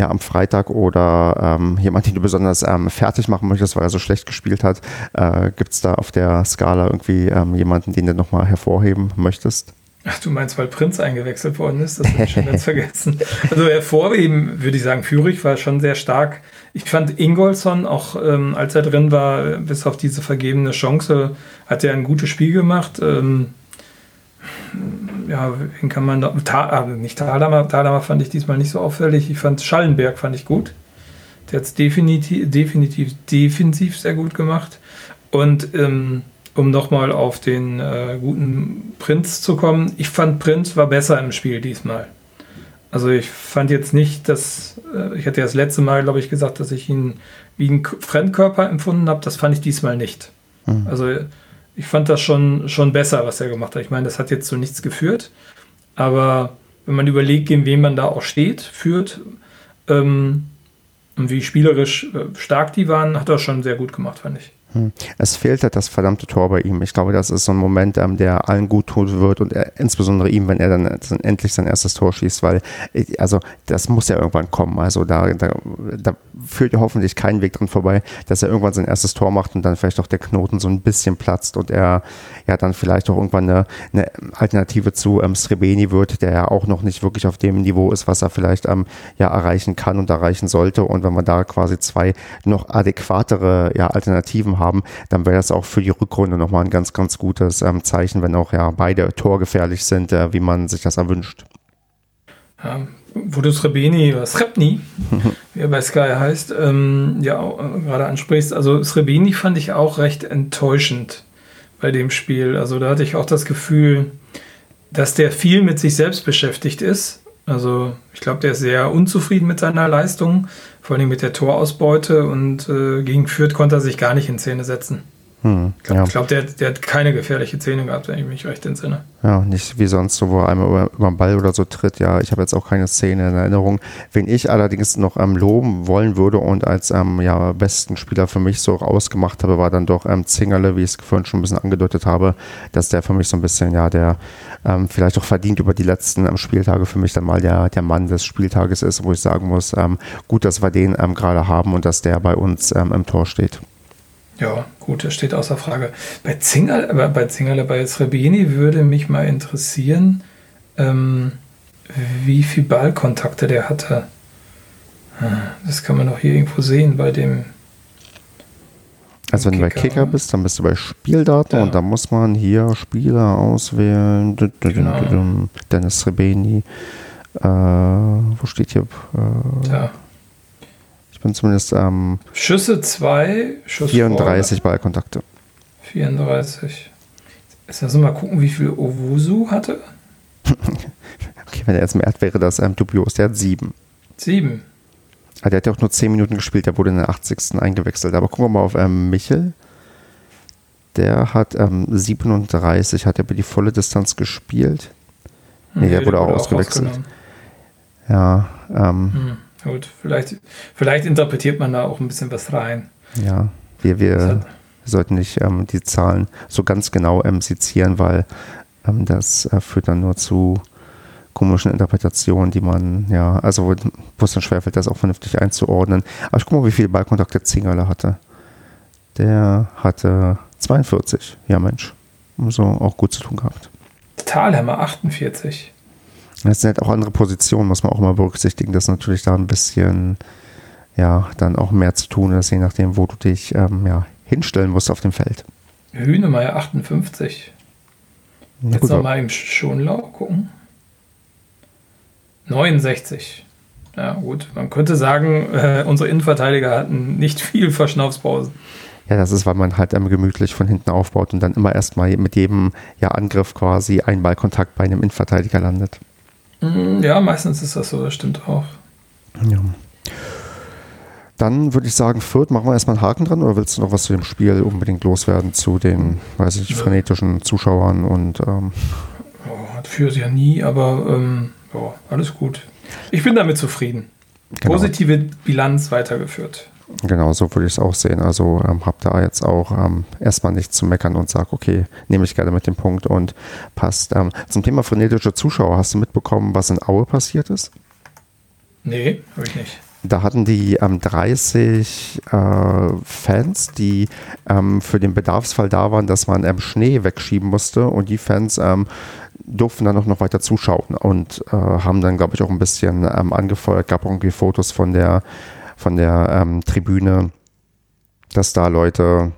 ja, am Freitag oder ähm, jemand, den du besonders ähm, fertig machen möchtest, weil er so schlecht gespielt hat. Äh, Gibt es da auf der Skala irgendwie ähm, jemanden, den du nochmal hervorheben möchtest? Ach, du meinst, weil Prinz eingewechselt worden ist? Das habe ich schon ganz vergessen. (laughs) Also hervorheben, würde ich sagen, Führig war schon sehr stark. Ich fand Ingolson, auch ähm, als er drin war, bis auf diese vergebene Chance, hat er ein gutes Spiel gemacht. Ähm, ja, wen kann man da, Ta, also nicht Thalhammer, Thalhammer fand ich diesmal nicht so auffällig. Ich fand Schallenberg fand ich gut. Der hat es definitiv, definitiv defensiv sehr gut gemacht. Und ähm, um nochmal auf den äh, guten Prinz zu kommen, ich fand Prinz war besser im Spiel diesmal. Also ich fand jetzt nicht, dass, äh, ich hatte ja das letzte Mal, glaube ich, gesagt, dass ich ihn wie ein Fremdkörper empfunden habe. Das fand ich diesmal nicht. Mhm. Also ich fand das schon, schon besser, was er gemacht hat. Ich meine, das hat jetzt zu nichts geführt, aber wenn man überlegt, gegen wen man da auch steht, führt ähm, und wie spielerisch äh, stark die waren, hat er schon sehr gut gemacht, fand ich. Hm. Es fehlt halt das verdammte Tor bei ihm. Ich glaube, das ist so ein Moment, ähm, der allen gut tun wird und er, insbesondere ihm, wenn er dann, dann, endlich sein erstes Tor schießt, weil, äh, also, das muss ja irgendwann kommen. Also, da, da, da führt ja hoffentlich kein Weg dran vorbei, dass er irgendwann sein erstes Tor macht und dann vielleicht auch der Knoten so ein bisschen platzt und er ja dann vielleicht auch irgendwann eine, eine Alternative zu ähm, Srebeni wird, der ja auch noch nicht wirklich auf dem Niveau ist, was er vielleicht ähm, ja erreichen kann und erreichen sollte. Und wenn man da quasi zwei noch adäquatere ja, Alternativen haben, dann wäre das auch für die Rückrunde nochmal ein ganz, ganz gutes ähm, Zeichen, wenn auch ja beide torgefährlich sind, äh, wie man sich das erwünscht. Ja, wo du Srebeni oder Srebni, (laughs) wie er bei Sky heißt, ähm, ja äh, gerade ansprichst. Also Srebeni fand ich auch recht enttäuschend bei dem Spiel. Also da hatte ich auch das Gefühl, dass der viel mit sich selbst beschäftigt ist. Also ich glaube, der ist sehr unzufrieden mit seiner Leistung vor allem mit der Torausbeute und äh, gegen Fürth konnte er sich gar nicht in Szene setzen. Hm, ich glaube, ja. glaub, der, der, hat keine gefährliche Szene gehabt, wenn ich mich recht entsinne. Ja, nicht wie sonst, so, wo er einmal über, über den Ball oder so tritt. Ja, ich habe jetzt auch keine Szene in Erinnerung. Wen ich allerdings noch ähm, loben wollen würde und als ähm, ja, besten Spieler für mich so ausgemacht habe, war dann doch ähm, Zingerle, wie ich es vorhin schon ein bisschen angedeutet habe, dass der für mich so ein bisschen, ja, der ähm, vielleicht auch verdient über die letzten ähm, Spieltage für mich dann mal der, der Mann des Spieltages ist, wo ich sagen muss, ähm, gut, dass wir den ähm, gerade haben und dass der bei uns im Tor steht. Ja, gut, das steht außer Frage. Bei Zingerle, bei Zingerle, bei Srebeni würde mich mal interessieren, ähm, wie viel Ballkontakte der hatte. Hm, das kann man doch hier irgendwo sehen bei dem. Also wenn Kicker. du bei Kicker bist, dann bist du bei Spieldaten ja. und da muss man hier Spieler auswählen. Genau. Dennis Srebeni. Äh, wo steht hier? Äh, ja bin zumindest ähm, Schüsse 2, Schuss 34 vor, Ballkontakte. 34. Jetzt lassen wir mal gucken, wie viel Owusu hatte. (laughs) okay, wenn er jetzt mehr wäre das ähm, dubios. Der hat 7. 7. Ah, der hat ja auch nur 10 Minuten gespielt, der wurde in der 80. eingewechselt. Aber gucken wir mal auf ähm, Michel. Der hat ähm, 37, hat er über die volle Distanz gespielt. Nee, nee der, wurde, wurde auch ausgewechselt. Ja, ähm, hm. Gut, vielleicht, vielleicht interpretiert man da auch ein bisschen was rein. Ja, wir, wir sollten nicht ähm, die Zahlen so ganz genau ähm, sezieren, weil ähm, das äh, führt dann nur zu komischen Interpretationen, die man, ja, also wo es dann schwerfällt, das auch vernünftig einzuordnen. Aber ich gucke mal, wie viele Ballkontakte Zingerle hatte. Der hatte 42. Ja, Mensch. So auch gut zu tun gehabt. Talhammer 48. Das sind halt auch andere Positionen, muss man auch mal berücksichtigen, dass natürlich da ein bisschen ja dann auch mehr zu tun ist, je nachdem, wo du dich ähm, ja, hinstellen musst auf dem Feld. Hühnemeier 58. Na Jetzt nochmal im Schonlau gucken. 69. Ja, gut. Man könnte sagen, äh, unsere Innenverteidiger hatten nicht viel Verschnaufspausen. Ja, das ist, weil man halt ähm, gemütlich von hinten aufbaut und dann immer erstmal mit jedem ja, Angriff quasi ein Ballkontakt bei einem Innenverteidiger landet. Mm, ja, meistens ist das so, das stimmt auch. Ja. Dann würde ich sagen, Fürth, machen wir erstmal einen Haken dran oder willst du noch was zu dem Spiel unbedingt loswerden, zu den, weiß ich, frenetischen Zuschauern und ähm oh, hat Fürth ja nie, aber ähm, oh, alles gut. Ich bin damit zufrieden. Genau. Positive Bilanz weitergeführt. Genau, so würde ich es auch sehen. Also ähm, habe da jetzt auch ähm, erstmal nichts zu meckern und sage, okay, nehme ich gerne mit dem Punkt und passt. Ähm, zum Thema frenetische Zuschauer, hast du mitbekommen, was in Aue passiert ist? Nee, habe ich nicht. Da hatten die ähm, 30 äh, Fans, die ähm, für den Bedarfsfall da waren, dass man ähm, Schnee wegschieben musste und die Fans ähm, durften dann auch noch weiter zuschauen und äh, haben dann, glaube ich, auch ein bisschen ähm, angefeuert. Gab auch irgendwie Fotos von der, von der ähm, Tribüne, dass da Leute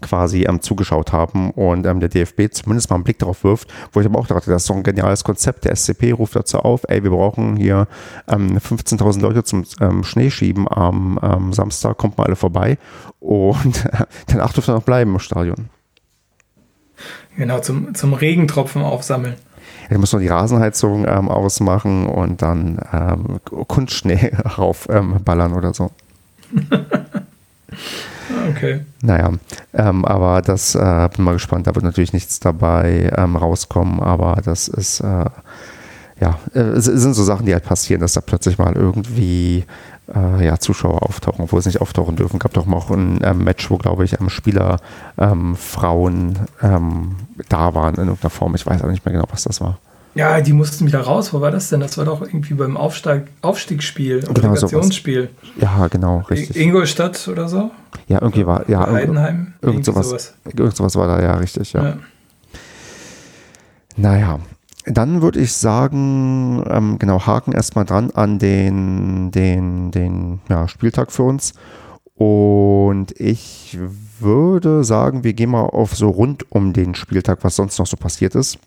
quasi ähm, zugeschaut haben und ähm, der DFB zumindest mal einen Blick darauf wirft, wo ich aber auch dachte, das ist so ein geniales Konzept. Der SCP ruft dazu auf, ey, wir brauchen hier ähm, 15.000 Leute zum ähm, Schneeschieben am ähm, Samstag, kommt mal alle vorbei und (laughs) äh, danach dürft ihr noch bleiben im Stadion. Genau, zum, zum Regentropfen aufsammeln. Ja, muss noch die Rasenheizung ähm, ausmachen und dann ähm, Kunstschnee (laughs) raufballern oder so. (laughs) Okay. Naja, ähm, aber das äh, bin mal gespannt. Da wird natürlich nichts dabei ähm, rauskommen, aber das ist, äh, ja, äh, es sind so Sachen, die halt passieren, dass da plötzlich mal irgendwie äh, ja, Zuschauer auftauchen, obwohl sie nicht auftauchen dürfen. Gab doch mal auch ein ähm, Match, wo, glaube ich, ähm, Spieler, ähm, Frauen ähm, da waren in irgendeiner Form. Ich weiß aber nicht mehr genau, was das war. Ja, die mussten wieder raus. Wo war das denn? Das war doch irgendwie beim Aufsteig, Aufstiegsspiel, genau, Relegationsspiel. Ja, genau, richtig. Ingolstadt oder so? Ja, irgendwie war, ja. Heidenheim? Irgend sowas, sowas. Irgend sowas war da, ja, richtig, ja. ja. Naja, dann würde ich sagen, ähm, genau, haken erstmal dran an den, den, den ja, Spieltag für uns. Und ich würde sagen, wir gehen mal auf so rund um den Spieltag, was sonst noch so passiert ist.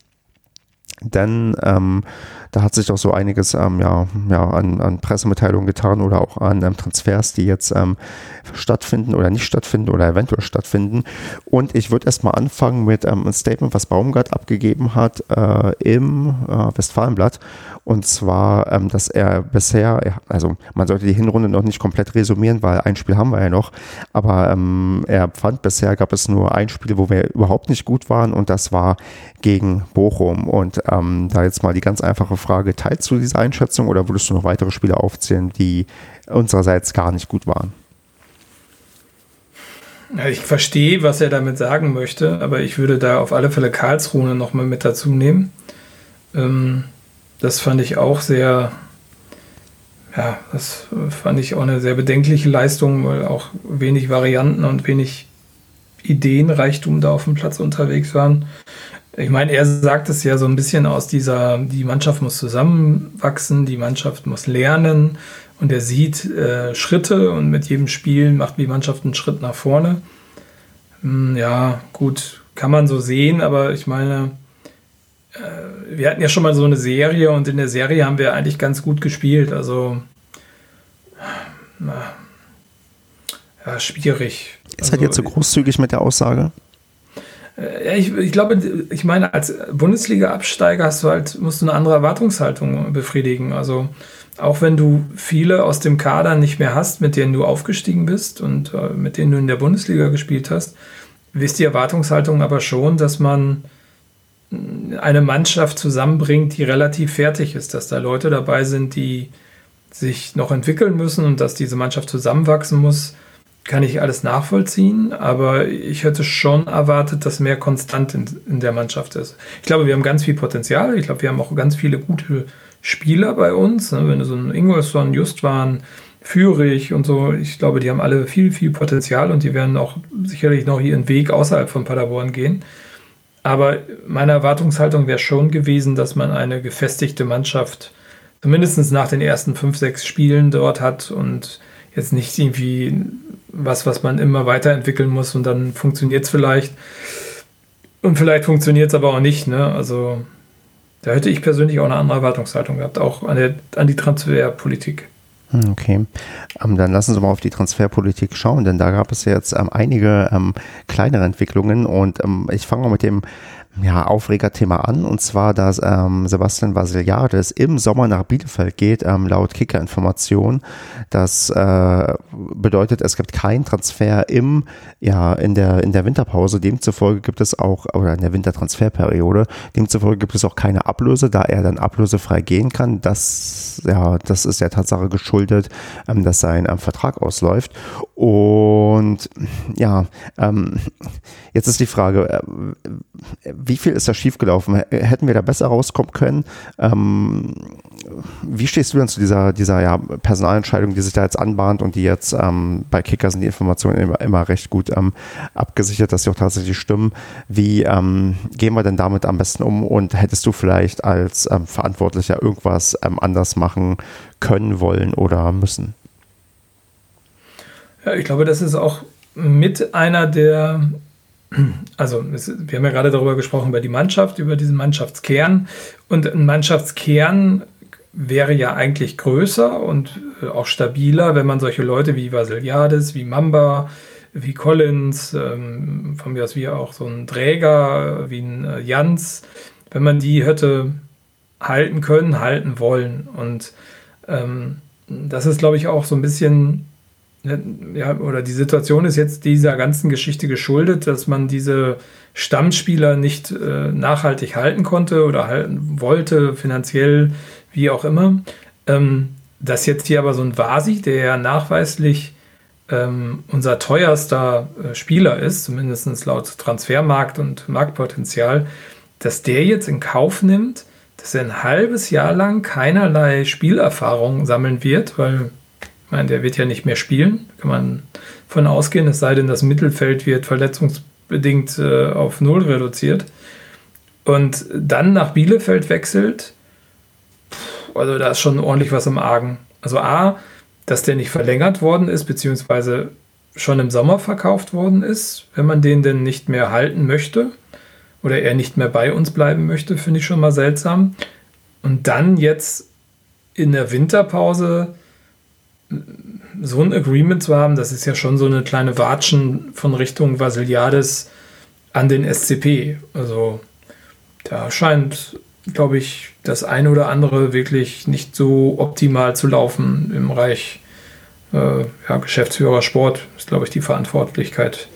Denn ähm, da hat sich auch so einiges ähm, ja, ja, an, an Pressemitteilungen getan oder auch an ähm, Transfers, die jetzt ähm, stattfinden oder nicht stattfinden oder eventuell stattfinden. Und ich würde erstmal anfangen mit ähm, einem Statement, was Baumgart abgegeben hat äh, im äh, Westfalenblatt. Und zwar, ähm, dass er bisher, also man sollte die Hinrunde noch nicht komplett resumieren, weil ein Spiel haben wir ja noch. Aber ähm, er fand, bisher gab es nur ein Spiel, wo wir überhaupt nicht gut waren und das war gegen Bochum. Und da jetzt mal die ganz einfache Frage, teilst du diese Einschätzung oder würdest du noch weitere Spiele aufzählen, die unsererseits gar nicht gut waren? Ich verstehe, was er damit sagen möchte, aber ich würde da auf alle Fälle Karlsruhe nochmal mit dazu nehmen. Ähm, das fand ich auch sehr, ja, das fand ich auch eine sehr bedenkliche Leistung, weil auch wenig Varianten und wenig Ideenreichtum da auf dem Platz unterwegs waren. Ich meine, er sagt es ja so ein bisschen aus dieser, die Mannschaft muss zusammenwachsen, die Mannschaft muss lernen und er sieht äh, Schritte und mit jedem Spiel macht die Mannschaft einen Schritt nach vorne. Hm, ja, gut, kann man so sehen, aber ich meine, äh, wir hatten ja schon mal so eine Serie und in der Serie haben wir eigentlich ganz gut gespielt. Also, na, ja, schwierig. Ist also, halt jetzt so großzügig mit der Aussage? Ja, ich, ich glaube, ich meine, als Bundesliga-Absteiger hast du halt, musst du eine andere Erwartungshaltung befriedigen. Also auch wenn du viele aus dem Kader nicht mehr hast, mit denen du aufgestiegen bist und äh, mit denen du in der Bundesliga gespielt hast, ist die Erwartungshaltung aber schon, dass man eine Mannschaft zusammenbringt, die relativ fertig ist, dass da Leute dabei sind, die sich noch entwickeln müssen und dass diese Mannschaft zusammenwachsen muss kann ich alles nachvollziehen, aber ich hätte schon erwartet, dass mehr konstant in, in, der Mannschaft ist. Ich glaube, wir haben ganz viel Potenzial. Ich glaube, wir haben auch ganz viele gute Spieler bei uns. Ne? Wenn so ein Ingolson, Justwan, Führig und so, ich glaube, die haben alle viel, viel Potenzial und die werden auch sicherlich noch ihren Weg außerhalb von Paderborn gehen. Aber meine Erwartungshaltung wäre schon gewesen, dass man eine gefestigte Mannschaft zumindest nach den ersten fünf, sechs Spielen dort hat und jetzt nicht irgendwie was, was man immer weiterentwickeln muss und dann funktioniert es vielleicht. Und vielleicht funktioniert es aber auch nicht. Ne? Also da hätte ich persönlich auch eine andere Erwartungshaltung gehabt, auch an, der, an die Transferpolitik. Hm, okay, ähm, dann lassen Sie mal auf die Transferpolitik schauen, denn da gab es jetzt ähm, einige ähm, kleinere Entwicklungen und ich fange mal mit dem ja, Aufregerthema an, und zwar, dass ähm, Sebastian Vasiliades im Sommer nach Bielefeld geht, ähm, laut Kicker-Information. Das äh, bedeutet, es gibt keinen Transfer im, ja, in der, in der Winterpause. Demzufolge gibt es auch, oder in der Wintertransferperiode, demzufolge gibt es auch keine Ablöse, da er dann ablösefrei gehen kann. Das, ja, das ist der Tatsache geschuldet, ähm, dass sein ähm, Vertrag ausläuft. Und ja, ähm, jetzt ist die Frage, äh, wie viel ist da schiefgelaufen? Hätten wir da besser rauskommen können? Ähm, wie stehst du denn zu dieser, dieser ja, Personalentscheidung, die sich da jetzt anbahnt und die jetzt ähm, bei Kicker sind die Informationen immer, immer recht gut ähm, abgesichert, dass sie auch tatsächlich stimmen. Wie ähm, gehen wir denn damit am besten um und hättest du vielleicht als ähm, Verantwortlicher irgendwas ähm, anders machen können, wollen oder müssen? Ja, ich glaube, das ist auch mit einer der also es, wir haben ja gerade darüber gesprochen, über die Mannschaft, über diesen Mannschaftskern. Und ein Mannschaftskern wäre ja eigentlich größer und äh, auch stabiler, wenn man solche Leute wie Vasiliades, wie Mamba, wie Collins, ähm, von mir aus wie auch so ein Träger, wie ein äh, Jans, wenn man die hätte halten können, halten wollen. Und ähm, das ist, glaube ich, auch so ein bisschen ja, oder die Situation ist jetzt dieser ganzen Geschichte geschuldet, dass man diese Stammspieler nicht äh, nachhaltig halten konnte oder halten wollte, finanziell, wie auch immer. Ähm, dass jetzt hier aber so ein Vasi, der ja nachweislich ähm, unser teuerster äh, Spieler ist, zumindest laut Transfermarkt und Marktpotenzial, dass der jetzt in Kauf nimmt, dass er ein halbes Jahr lang keinerlei Spielerfahrung sammeln wird, weil ich meine, der wird ja nicht mehr spielen, kann man von ausgehen, es sei denn, das Mittelfeld wird verletzungsbedingt äh, auf Null reduziert. Und dann nach Bielefeld wechselt, also da ist schon ordentlich was im Argen. Also A, dass der nicht verlängert worden ist, beziehungsweise schon im Sommer verkauft worden ist, wenn man den denn nicht mehr halten möchte oder er nicht mehr bei uns bleiben möchte, finde ich schon mal seltsam. Und dann jetzt in der Winterpause so ein Agreement zu haben, das ist ja schon so eine kleine Watschen von Richtung Vasiliades an den SCP. Also da scheint, glaube ich, das eine oder andere wirklich nicht so optimal zu laufen im Bereich äh, ja, Geschäftsführer Sport, ist, glaube ich, die Verantwortlichkeit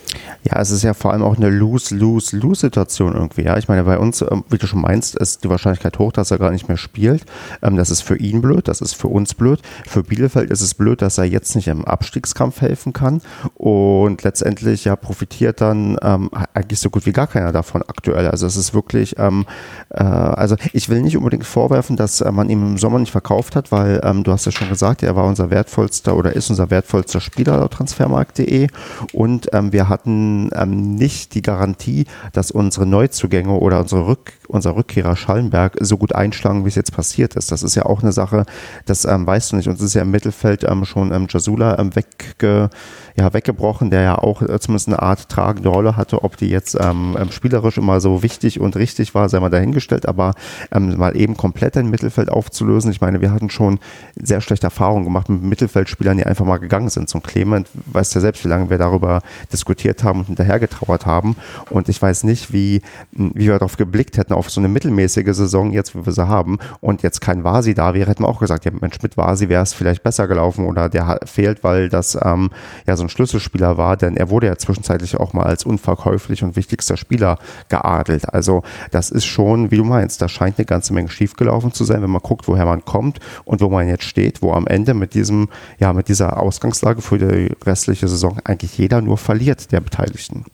ja, es ist ja vor allem auch eine Lose-Lose-Lose-Situation irgendwie. Ja, ich meine, bei uns, ähm, wie du schon meinst, ist die Wahrscheinlichkeit hoch, dass er gar nicht mehr spielt. Ähm, das ist für ihn blöd, das ist für uns blöd. Für Bielefeld ist es blöd, dass er jetzt nicht im Abstiegskampf helfen kann. Und letztendlich ja profitiert dann ähm, eigentlich so gut wie gar keiner davon aktuell. Also es ist wirklich, ähm, äh, also ich will nicht unbedingt vorwerfen, dass äh, man ihn im Sommer nicht verkauft hat, weil ähm, du hast ja schon gesagt, er war unser wertvollster oder ist unser wertvollster Spieler laut transfermarkt.de und ähm, wir hatten ähm, nicht die Garantie, dass unsere Neuzugänge oder unsere Rück, unser Rückkehrer Schallenberg so gut einschlagen, wie es jetzt passiert ist. Das ist ja auch eine Sache, das ähm, weißt du nicht. Uns ist ja im Mittelfeld ähm, schon ähm, Jasula ähm, wegge, ja, weggebrochen, der ja auch äh, zumindest eine Art tragende Rolle hatte. Ob die jetzt ähm, ähm, spielerisch immer so wichtig und richtig war, sei mal dahingestellt, aber ähm, mal eben komplett ein Mittelfeld aufzulösen. Ich meine, wir hatten schon sehr schlechte Erfahrungen gemacht mit Mittelfeldspielern, die einfach mal gegangen sind. Zum Clement weißt ja selbst, wie lange wir darüber diskutiert haben und hinterhergetrauert haben. Und ich weiß nicht, wie, wie wir darauf geblickt hätten, auf so eine mittelmäßige Saison, jetzt, wie wir sie haben, und jetzt kein Vasi da wäre, hätten wir auch gesagt, ja, Mensch, mit Vasi wäre es vielleicht besser gelaufen oder der fehlt, weil das ähm, ja so ein Schlüsselspieler war, denn er wurde ja zwischenzeitlich auch mal als unverkäuflich und wichtigster Spieler geadelt. Also das ist schon, wie du meinst, da scheint eine ganze Menge schiefgelaufen zu sein, wenn man guckt, woher man kommt und wo man jetzt steht, wo am Ende mit diesem, ja, mit dieser Ausgangslage für die restliche Saison eigentlich jeder nur verliert, der Beteiligten.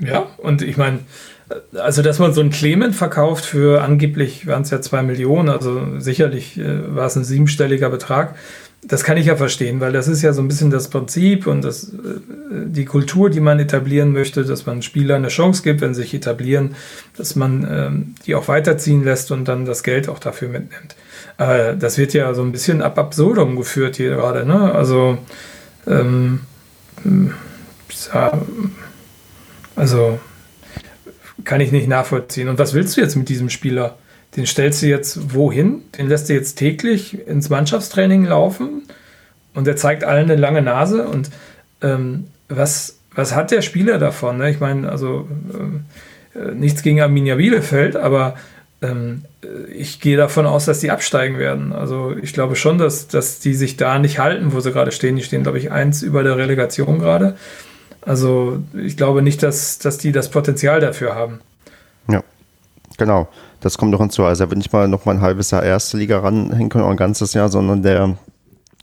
Ja, und ich meine, also dass man so einen Clement verkauft für angeblich waren es ja zwei Millionen, also sicherlich äh, war es ein siebenstelliger Betrag. Das kann ich ja verstehen, weil das ist ja so ein bisschen das Prinzip und das, äh, die Kultur, die man etablieren möchte, dass man Spielern eine Chance gibt, wenn sie sich etablieren, dass man ähm, die auch weiterziehen lässt und dann das Geld auch dafür mitnimmt. Äh, das wird ja so ein bisschen ab absurdum geführt hier gerade. Ne? Also ähm, also kann ich nicht nachvollziehen. Und was willst du jetzt mit diesem Spieler? Den stellst du jetzt wohin? Den lässt du jetzt täglich ins Mannschaftstraining laufen und der zeigt allen eine lange Nase. Und ähm, was, was hat der Spieler davon? Ne? Ich meine, also äh, nichts gegen Arminia Bielefeld, aber ähm, ich gehe davon aus, dass die absteigen werden. Also ich glaube schon, dass, dass die sich da nicht halten, wo sie gerade stehen. Die stehen, glaube ich, eins über der Relegation gerade. Also ich glaube nicht, dass, dass die das Potenzial dafür haben. Ja, genau. Das kommt noch hinzu. Also er wird nicht mal noch mal ein halbes Jahr erste Liga ranhängen können, oder ein ganzes Jahr, sondern der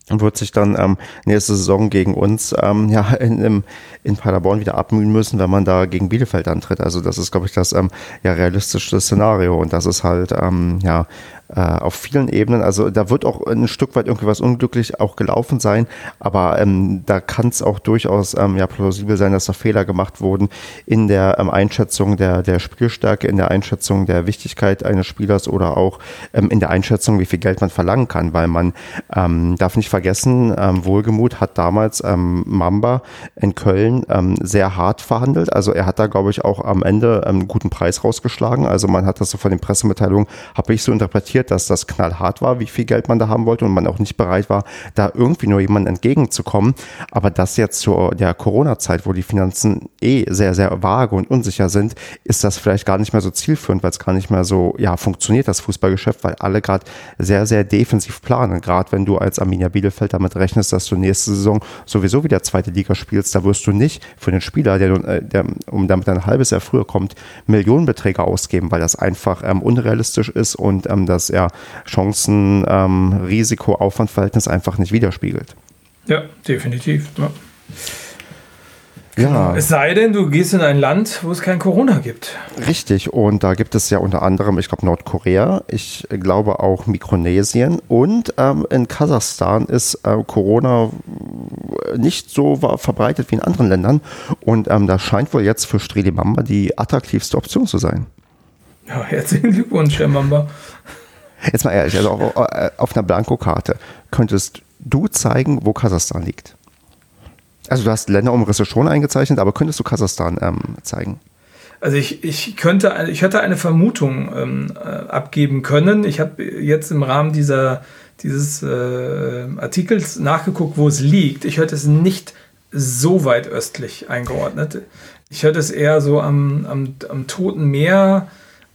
wird sich dann ähm, nächste Saison gegen uns ähm, ja, in, in, in Paderborn wieder abmühen müssen, wenn man da gegen Bielefeld antritt. Also das ist, glaube ich, das ähm, ja realistischste Szenario und das ist halt ähm, ja äh, auf vielen Ebenen. Also da wird auch ein Stück weit irgendwie was unglücklich auch gelaufen sein, aber ähm, da kann es auch durchaus ähm, ja plausibel sein, dass da Fehler gemacht wurden in der ähm, Einschätzung der, der Spielstärke, in der Einschätzung der Wichtigkeit eines Spielers oder auch ähm, in der Einschätzung, wie viel Geld man verlangen kann, weil man ähm, darf nicht vergessen, ähm, Wohlgemut hat damals ähm, Mamba in Köln ähm, sehr hart verhandelt. Also er hat da, glaube ich, auch am Ende ähm, einen guten Preis rausgeschlagen. Also man hat das so von den Pressemitteilungen, habe ich so interpretiert, interpretiert, dass das knallhart war, wie viel Geld man da haben wollte und man auch nicht bereit war, da irgendwie nur jemandem entgegenzukommen. Aber das jetzt zu der Corona-Zeit, wo die Finanzen eh sehr, sehr vage und unsicher sind, ist das vielleicht gar nicht mehr so zielführend, weil es gar nicht mehr so, ja, funktioniert, das Fußballgeschäft, weil alle gerade sehr, sehr defensiv planen. Gerade wenn du als Arminia Bielefeld damit rechnest, dass du nächste Saison sowieso wieder zweite Liga spielst, da wirst du nicht für den Spieler, der, äh, der um damit ein halbes Jahr früher kommt, Millionenbeträge ausgeben, weil das einfach ähm, unrealistisch ist und ähm, das ja Chancen, ähm, Risiko, Aufwandverhältnis einfach nicht widerspiegelt. Ja, definitiv. Ja. Ja. Es sei denn, du gehst in ein Land, wo es kein Corona gibt. Richtig, und da gibt es ja unter anderem, ich glaube, Nordkorea, ich glaube auch Mikronesien und ähm, in Kasachstan ist äh, Corona nicht so verbreitet wie in anderen Ländern. Und ähm, das scheint wohl jetzt für Strelimamba die attraktivste Option zu sein. Ja, herzlichen Glückwunsch, Herr Mamba. Jetzt mal ehrlich, also auf, auf einer Blankokarte könntest du zeigen, wo Kasachstan liegt? Also du hast Länderumrisse schon eingezeichnet, aber könntest du Kasachstan ähm, zeigen? Also ich, ich könnte, ich hätte eine Vermutung ähm, äh, abgeben können. Ich habe jetzt im Rahmen dieser, dieses äh, Artikels nachgeguckt, wo es liegt. Ich hätte es nicht so weit östlich eingeordnet. Ich hätte es eher so am, am, am Toten Meer,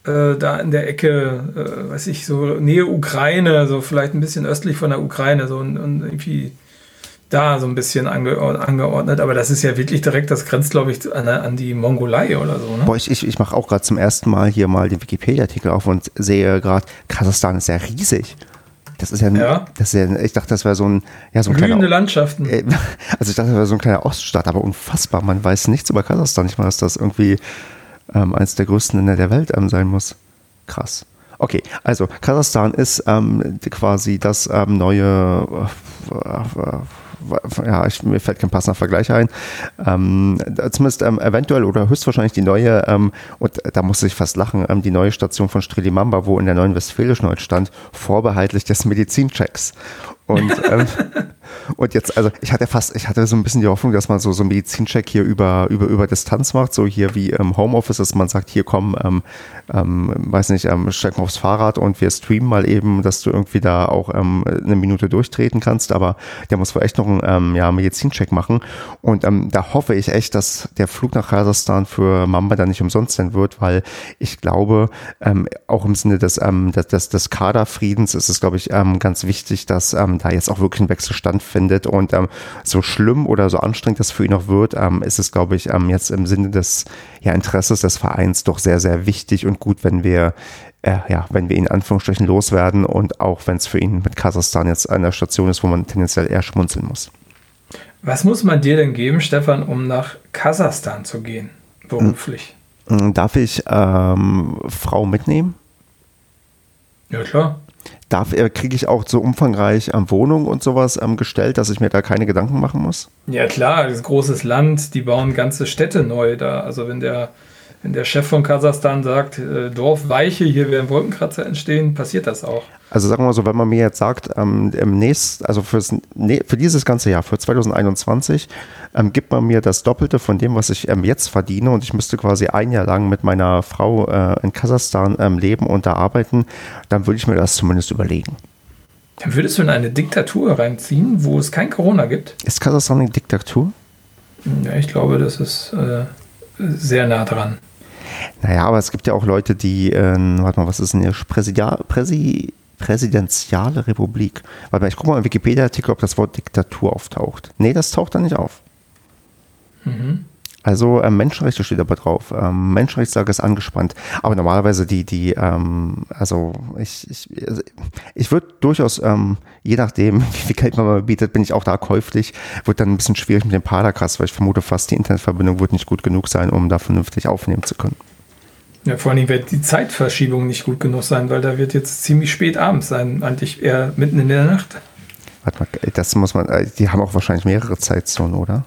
äh, da in der Ecke, äh, weiß ich, so Nähe Ukraine, so vielleicht ein bisschen östlich von der Ukraine, so und, und irgendwie da so ein bisschen ange angeordnet, aber das ist ja wirklich direkt, das grenzt, glaube ich, an, an, die Mongolei oder so. Ne? Boah, ich, ich, ich mache auch gerade zum ersten Mal hier mal den Wikipedia-Artikel auf und sehe gerade, Kasachstan ist ja riesig. Das ist ja, ja. Das ist ja ich dachte, das wäre so ein, ja, so ein Blühende kleiner, Landschaften. Äh, (laughs) also ich dachte, das wäre so ein kleiner Oststaat, aber unfassbar. Man weiß nichts über Kasachstan. Ich meine, dass das irgendwie ähm, eines der größten Länder der Welt ähm, sein muss. Krass. Okay, also Kasachstan ist ähm, quasi das ähm, neue äh, ja, ich, mir fällt kein passender Vergleich ein. Ähm, zumindest ähm, eventuell oder höchstwahrscheinlich die neue, ähm, und da musste ich fast lachen, ähm, die neue Station von Strelimamba, wo in der neuen Westfälischen heute stand, vorbehaltlich des Medizinchecks. Und, (laughs) und jetzt, also ich hatte fast, ich hatte so ein bisschen die Hoffnung, dass man so, so einen Medizincheck hier über, über, über Distanz macht, so hier wie im Homeoffice, dass man sagt, hier komm, ähm, ähm, weiß nicht, ähm, steig mal aufs Fahrrad und wir streamen mal eben, dass du irgendwie da auch ähm, eine Minute durchtreten kannst, aber der muss wohl echt noch einen ähm, ja, Medizincheck machen. Und ähm, da hoffe ich echt, dass der Flug nach Kasachstan für Mamba dann nicht umsonst sein wird, weil ich glaube, ähm, auch im Sinne des, ähm, des, des, des Kaderfriedens ist es, glaube ich, ähm, ganz wichtig, dass ähm, da jetzt auch wirklich ein Wechsel stattfindet. Und ähm, so schlimm oder so anstrengend das für ihn auch wird, ähm, ist es, glaube ich, ähm, jetzt im Sinne des ja, Interesses des Vereins doch sehr, sehr wichtig und gut, wenn wir äh, ja, wenn wir ihn in Anführungsstrichen loswerden und auch wenn es für ihn mit Kasachstan jetzt eine Station ist, wo man tendenziell eher schmunzeln muss. Was muss man dir denn geben, Stefan, um nach Kasachstan zu gehen, beruflich? Hm, darf ich ähm, Frau mitnehmen? Ja, klar. Darf, äh, kriege ich auch so umfangreich ähm, Wohnung und sowas ähm, gestellt, dass ich mir da keine Gedanken machen muss? Ja, klar, das großes Land, die bauen ganze Städte neu da. Also wenn der wenn der Chef von Kasachstan sagt, äh, Dorf weiche, hier werden Wolkenkratzer entstehen, passiert das auch. Also sagen wir mal so, wenn man mir jetzt sagt, ähm, im nächsten, also fürs, nee, für dieses ganze Jahr, für 2021, ähm, gibt man mir das Doppelte von dem, was ich ähm, jetzt verdiene und ich müsste quasi ein Jahr lang mit meiner Frau äh, in Kasachstan ähm, leben und da arbeiten, dann würde ich mir das zumindest überlegen. Dann würdest du in eine Diktatur reinziehen, wo es kein Corona gibt? Ist Kasachstan eine Diktatur? Ja, ich glaube, das ist äh, sehr nah dran. Naja, aber es gibt ja auch Leute, die, äh, warte mal, was ist denn hier? Präsidia, Präsi, Präsidentiale Republik. Warte mal, ich gucke mal im Wikipedia-Artikel, ob das Wort Diktatur auftaucht. Nee, das taucht da nicht auf. Mhm. Also ähm, Menschenrechte steht aber drauf. Ähm, Menschenrechtslage ist angespannt. Aber normalerweise die, die, ähm, also ich, ich, also ich würde durchaus, ähm, je nachdem, (laughs) wie viel Geld man mal bietet, bin ich auch da käuflich. Wird dann ein bisschen schwierig mit dem Paracast, weil ich vermute fast, die Internetverbindung wird nicht gut genug sein, um da vernünftig aufnehmen zu können. Ja, vor allem wird die Zeitverschiebung nicht gut genug sein, weil da wird jetzt ziemlich spät abends sein, eigentlich eher mitten in der Nacht. Warte mal, das muss man, äh, die haben auch wahrscheinlich mehrere Zeitzonen, oder?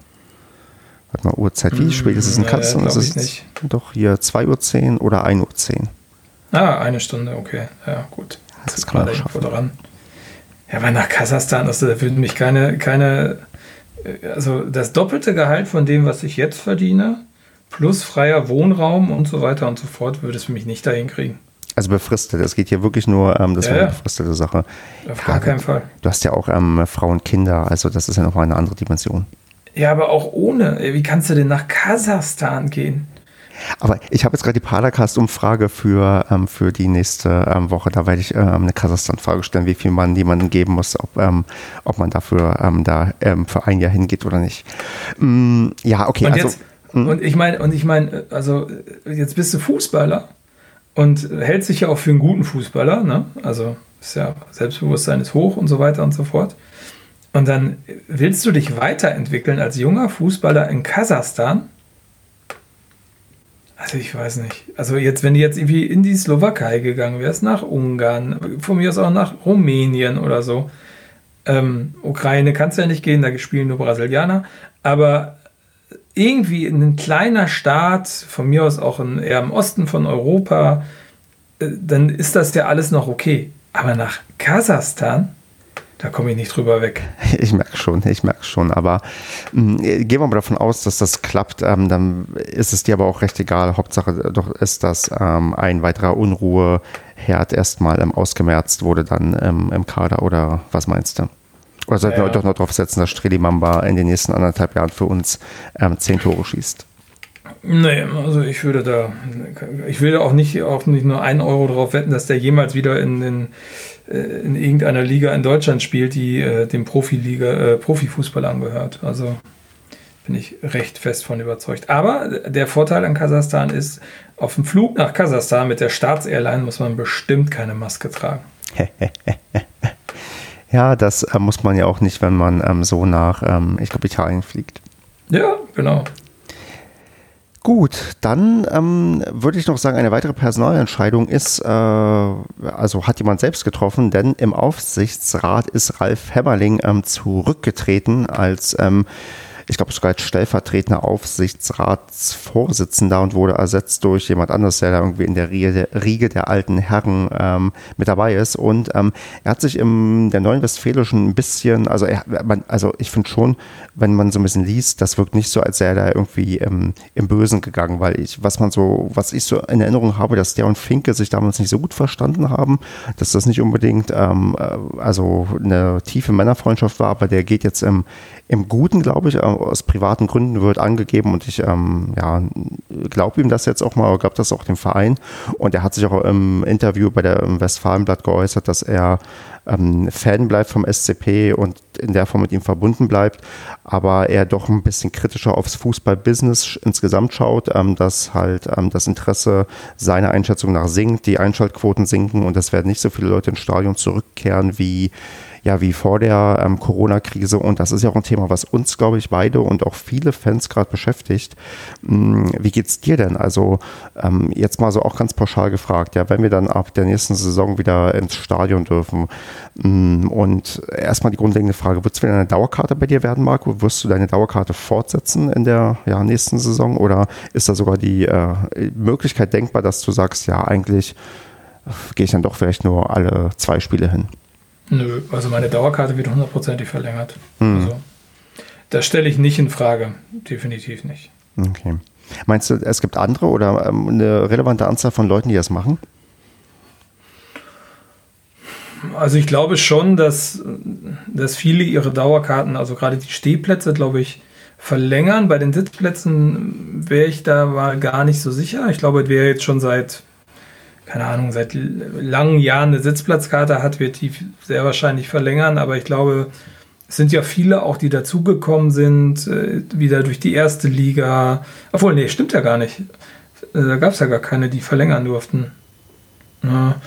Warte mal, Uhrzeit, wie spät ist es in Naja, Kasachstan? glaub ist es doch hier 2.10 Uhr oder 1.10 Uhr. Ah, eine Stunde, okay. Ja, gut. Das kann man irgendwo dran. Ja, aber nach Kasachstan, also, da würden mich keine, keine, äh, also das doppelte Gehalt von dem, was ich jetzt verdiene, plus freier Wohnraum und so weiter und so fort, würde es mich nicht dahin kriegen. Also befristet. Es geht hier wirklich nur, ähm, das Ja, wäre eine befristete Sache. Auf Ja, gar keinen. Fall. Du hast ja auch ähm, Frauen, Kinder, also das ist ja nochmal eine andere Dimension. Ja, aber auch ohne. Wie kannst du denn nach Kasachstan gehen? Aber ich habe jetzt gerade die Paracast-Umfrage für, ähm, für die nächste ähm, Woche. Da werde ich ähm, eine Kasachstan-Frage stellen, wie viel man jemandem geben muss, ob, ähm, ob man dafür ähm, da ähm, für ein Jahr hingeht oder nicht. Mm, ja, okay. Und also, jetzt, und ich meine, und ich meine, also jetzt bist du Fußballer und hältst dich ja auch für einen guten Fußballer, ne? Also ist ja Selbstbewusstsein ist hoch und so weiter und so fort. Und dann willst du dich weiterentwickeln als junger Fußballer in Kasachstan? Also ich weiß nicht. Also jetzt, wenn du jetzt irgendwie in die Slowakei gegangen wärst, nach Ungarn, von mir aus auch nach Rumänien oder so. Ähm, Ukraine kannst du ja nicht gehen, da spielen nur Brasilianer. Aber irgendwie in ein kleiner Staat, von mir aus auch in, eher im Osten von Europa, äh, dann ist das ja alles noch okay. Aber nach Kasachstan, da komme ich nicht drüber weg. (laughs) Ich merke schon, ich merke schon. Aber mh, gehen wir mal davon aus, dass das klappt. Ähm, dann ist es dir aber auch recht egal. Hauptsache doch ist, dass ähm, ein weiterer Unruheherd erstmal ähm, ausgemerzt wurde dann ähm, im Kader. Oder was meinst du? Oder sollten Ja. wir doch noch drauf setzen, dass Strelimamba in den nächsten anderthalb Jahren für uns ähm, zehn Tore schießt? Nee, also ich würde da, ich will auch nicht, auch nicht nur einen Euro drauf wetten, dass der jemals wieder in, äh, in irgendeiner Liga in Deutschland spielt, die äh, dem Profiliga, äh, Profifußball angehört. Also bin ich recht fest von überzeugt. Aber der Vorteil an Kasachstan ist, auf dem Flug nach Kasachstan mit der Staatsairline muss man bestimmt keine Maske tragen. (laughs) Ja, das äh, muss man ja auch nicht, wenn man ähm, so nach, ähm, ich glaube, Italien fliegt. Ja, genau. Gut, dann ähm, würde ich noch sagen, eine weitere Personalentscheidung ist, äh, also hat jemand selbst getroffen, denn im Aufsichtsrat ist Ralf Hämmerling ähm, zurückgetreten als, ähm, ich glaube sogar als stellvertretender Aufsichtsratsvorsitzender und wurde ersetzt durch jemand anderes, der da irgendwie in der Riege, der alten Herren ähm, mit dabei ist. Und ähm, er hat sich im der Neuen Westfälischen ein bisschen, also er, man, also ich finde schon, wenn man so ein bisschen liest, das wirkt nicht so, als wäre er da irgendwie ähm, im Bösen gegangen, weil ich, was man so, was ich so in Erinnerung habe, dass der und Finke sich damals nicht so gut verstanden haben, dass das nicht unbedingt ähm, äh, also eine tiefe Männerfreundschaft war, aber der geht jetzt im, im Guten, glaube ich, äh, aus privaten Gründen wird angegeben und ich ähm, ja, glaube ihm das jetzt auch mal, glaube das auch dem Verein. Und er hat sich auch im Interview bei der Westfalenblatt geäußert, dass er ähm, Fan bleibt vom SCP und in der Form mit ihm verbunden bleibt, aber er doch ein bisschen kritischer aufs Fußballbusiness insgesamt schaut, ähm, dass halt ähm, das Interesse seiner Einschätzung nach sinkt, die Einschaltquoten sinken und es werden nicht so viele Leute ins Stadion zurückkehren wie ja wie vor der ähm, Corona-Krise. Und das ist ja auch ein Thema, was uns, glaube ich, beide und auch viele Fans gerade beschäftigt. Hm, wie geht's dir denn? Also ähm, jetzt mal so auch ganz pauschal gefragt, ja, wenn wir dann ab der nächsten Saison wieder ins Stadion dürfen hm, und erstmal die grundlegende Frage, wird es wieder eine Dauerkarte bei dir werden, Marco? Wirst du deine Dauerkarte fortsetzen in der ja, nächsten Saison oder ist da sogar die äh, Möglichkeit denkbar, dass du sagst, ja, eigentlich gehe ich dann doch vielleicht nur alle zwei Spiele hin? Nö, also meine Dauerkarte wird hundertprozentig verlängert. Mhm. Also, das stelle ich nicht in Frage. Definitiv nicht. Okay. Meinst du, es gibt andere oder ähm, eine relevante Anzahl von Leuten, die das machen? Also ich glaube schon, dass, dass viele ihre Dauerkarten, also gerade die Stehplätze, glaube ich, verlängern. Bei den Sitzplätzen wäre ich da war gar nicht so sicher. Ich glaube, wer jetzt schon seit, keine Ahnung, seit langen Jahren eine Sitzplatzkarte hat, wird die sehr wahrscheinlich verlängern. Aber ich glaube, es sind ja viele auch, die dazugekommen sind, äh, wieder durch die erste Liga. Obwohl, nee, stimmt ja gar nicht. Äh, da gab es ja gar keine, die verlängern durften. Ja.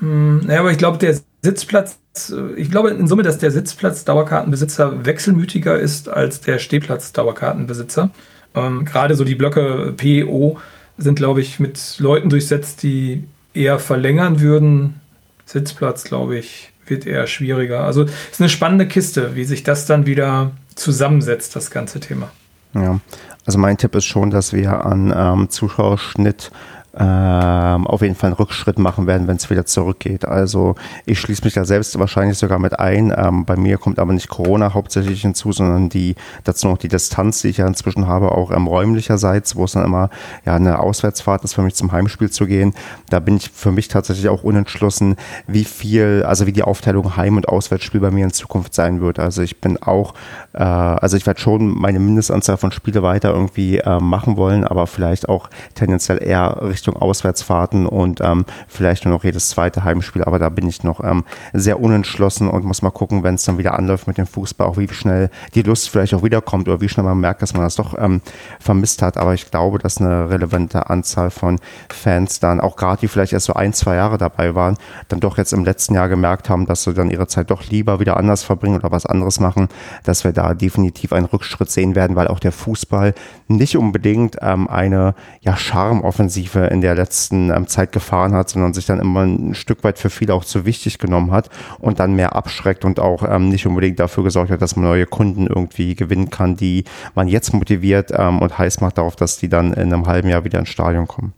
Hm, naja, aber ich glaube, der Sitzplatz, äh, ich glaube in Summe, dass der Sitzplatz Dauerkartenbesitzer wechselmütiger ist als der Stehplatz Dauerkartenbesitzer. Ähm, Gerade so die Blöcke PO sind, glaube ich, mit Leuten durchsetzt, die eher verlängern würden. Sitzplatz, glaube ich, wird eher schwieriger. Also es ist eine spannende Kiste, wie sich das dann wieder zusammensetzt, das ganze Thema. Ja, also mein Tipp ist schon, dass wir an ähm, Zuschauerschnitt ähm, auf jeden Fall einen Rückschritt machen werden, wenn es wieder zurückgeht. Also ich schließe mich da selbst wahrscheinlich sogar mit ein. Ähm, bei mir kommt aber nicht Corona hauptsächlich hinzu, sondern die dazu noch die Distanz, die ich ja inzwischen habe, auch ähm, räumlicherseits, wo es dann immer ja eine Auswärtsfahrt ist für mich zum Heimspiel zu gehen. Da bin ich für mich tatsächlich auch unentschlossen, wie viel, also wie die Aufteilung Heim- und Auswärtsspiel bei mir in Zukunft sein wird. Also ich bin auch, äh, also ich werde schon meine Mindestanzahl von Spiele weiter irgendwie äh, machen wollen, aber vielleicht auch tendenziell eher Richtung Richtung Auswärtsfahrten und ähm, vielleicht nur noch jedes zweite Heimspiel. Aber da bin ich noch ähm, sehr unentschlossen und muss mal gucken, wenn es dann wieder anläuft mit dem Fußball, auch wie schnell die Lust vielleicht auch wiederkommt oder wie schnell man merkt, dass man das doch ähm, vermisst hat. Aber ich glaube, dass eine relevante Anzahl von Fans dann, auch gerade die vielleicht erst so ein, zwei Jahre dabei waren, dann doch jetzt im letzten Jahr gemerkt haben, dass sie dann ihre Zeit doch lieber wieder anders verbringen oder was anderes machen, dass wir da definitiv einen Rückschritt sehen werden, weil auch der Fußball nicht unbedingt ähm, eine ja, Charmoffensive in der letzten ähm, Zeit gefahren hat, sondern sich dann immer ein Stück weit für viele auch zu wichtig genommen hat und dann mehr abschreckt und auch ähm, nicht unbedingt dafür gesorgt hat, dass man neue Kunden irgendwie gewinnen kann, die man jetzt motiviert ähm, und heiß macht darauf, dass die dann in einem halben Jahr wieder ins Stadion kommen.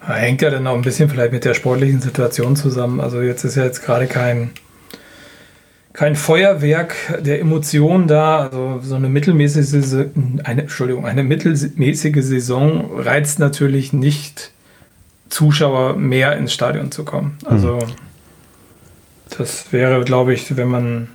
Hängt ja dann auch ein bisschen vielleicht mit der sportlichen Situation zusammen. Also jetzt ist ja jetzt gerade kein kein Feuerwerk der Emotionen da. Also so eine mittelmäßige, eine, Entschuldigung, eine mittelmäßige Saison reizt natürlich nicht Zuschauer mehr ins Stadion zu kommen. Also mhm. das wäre, glaube ich, wenn man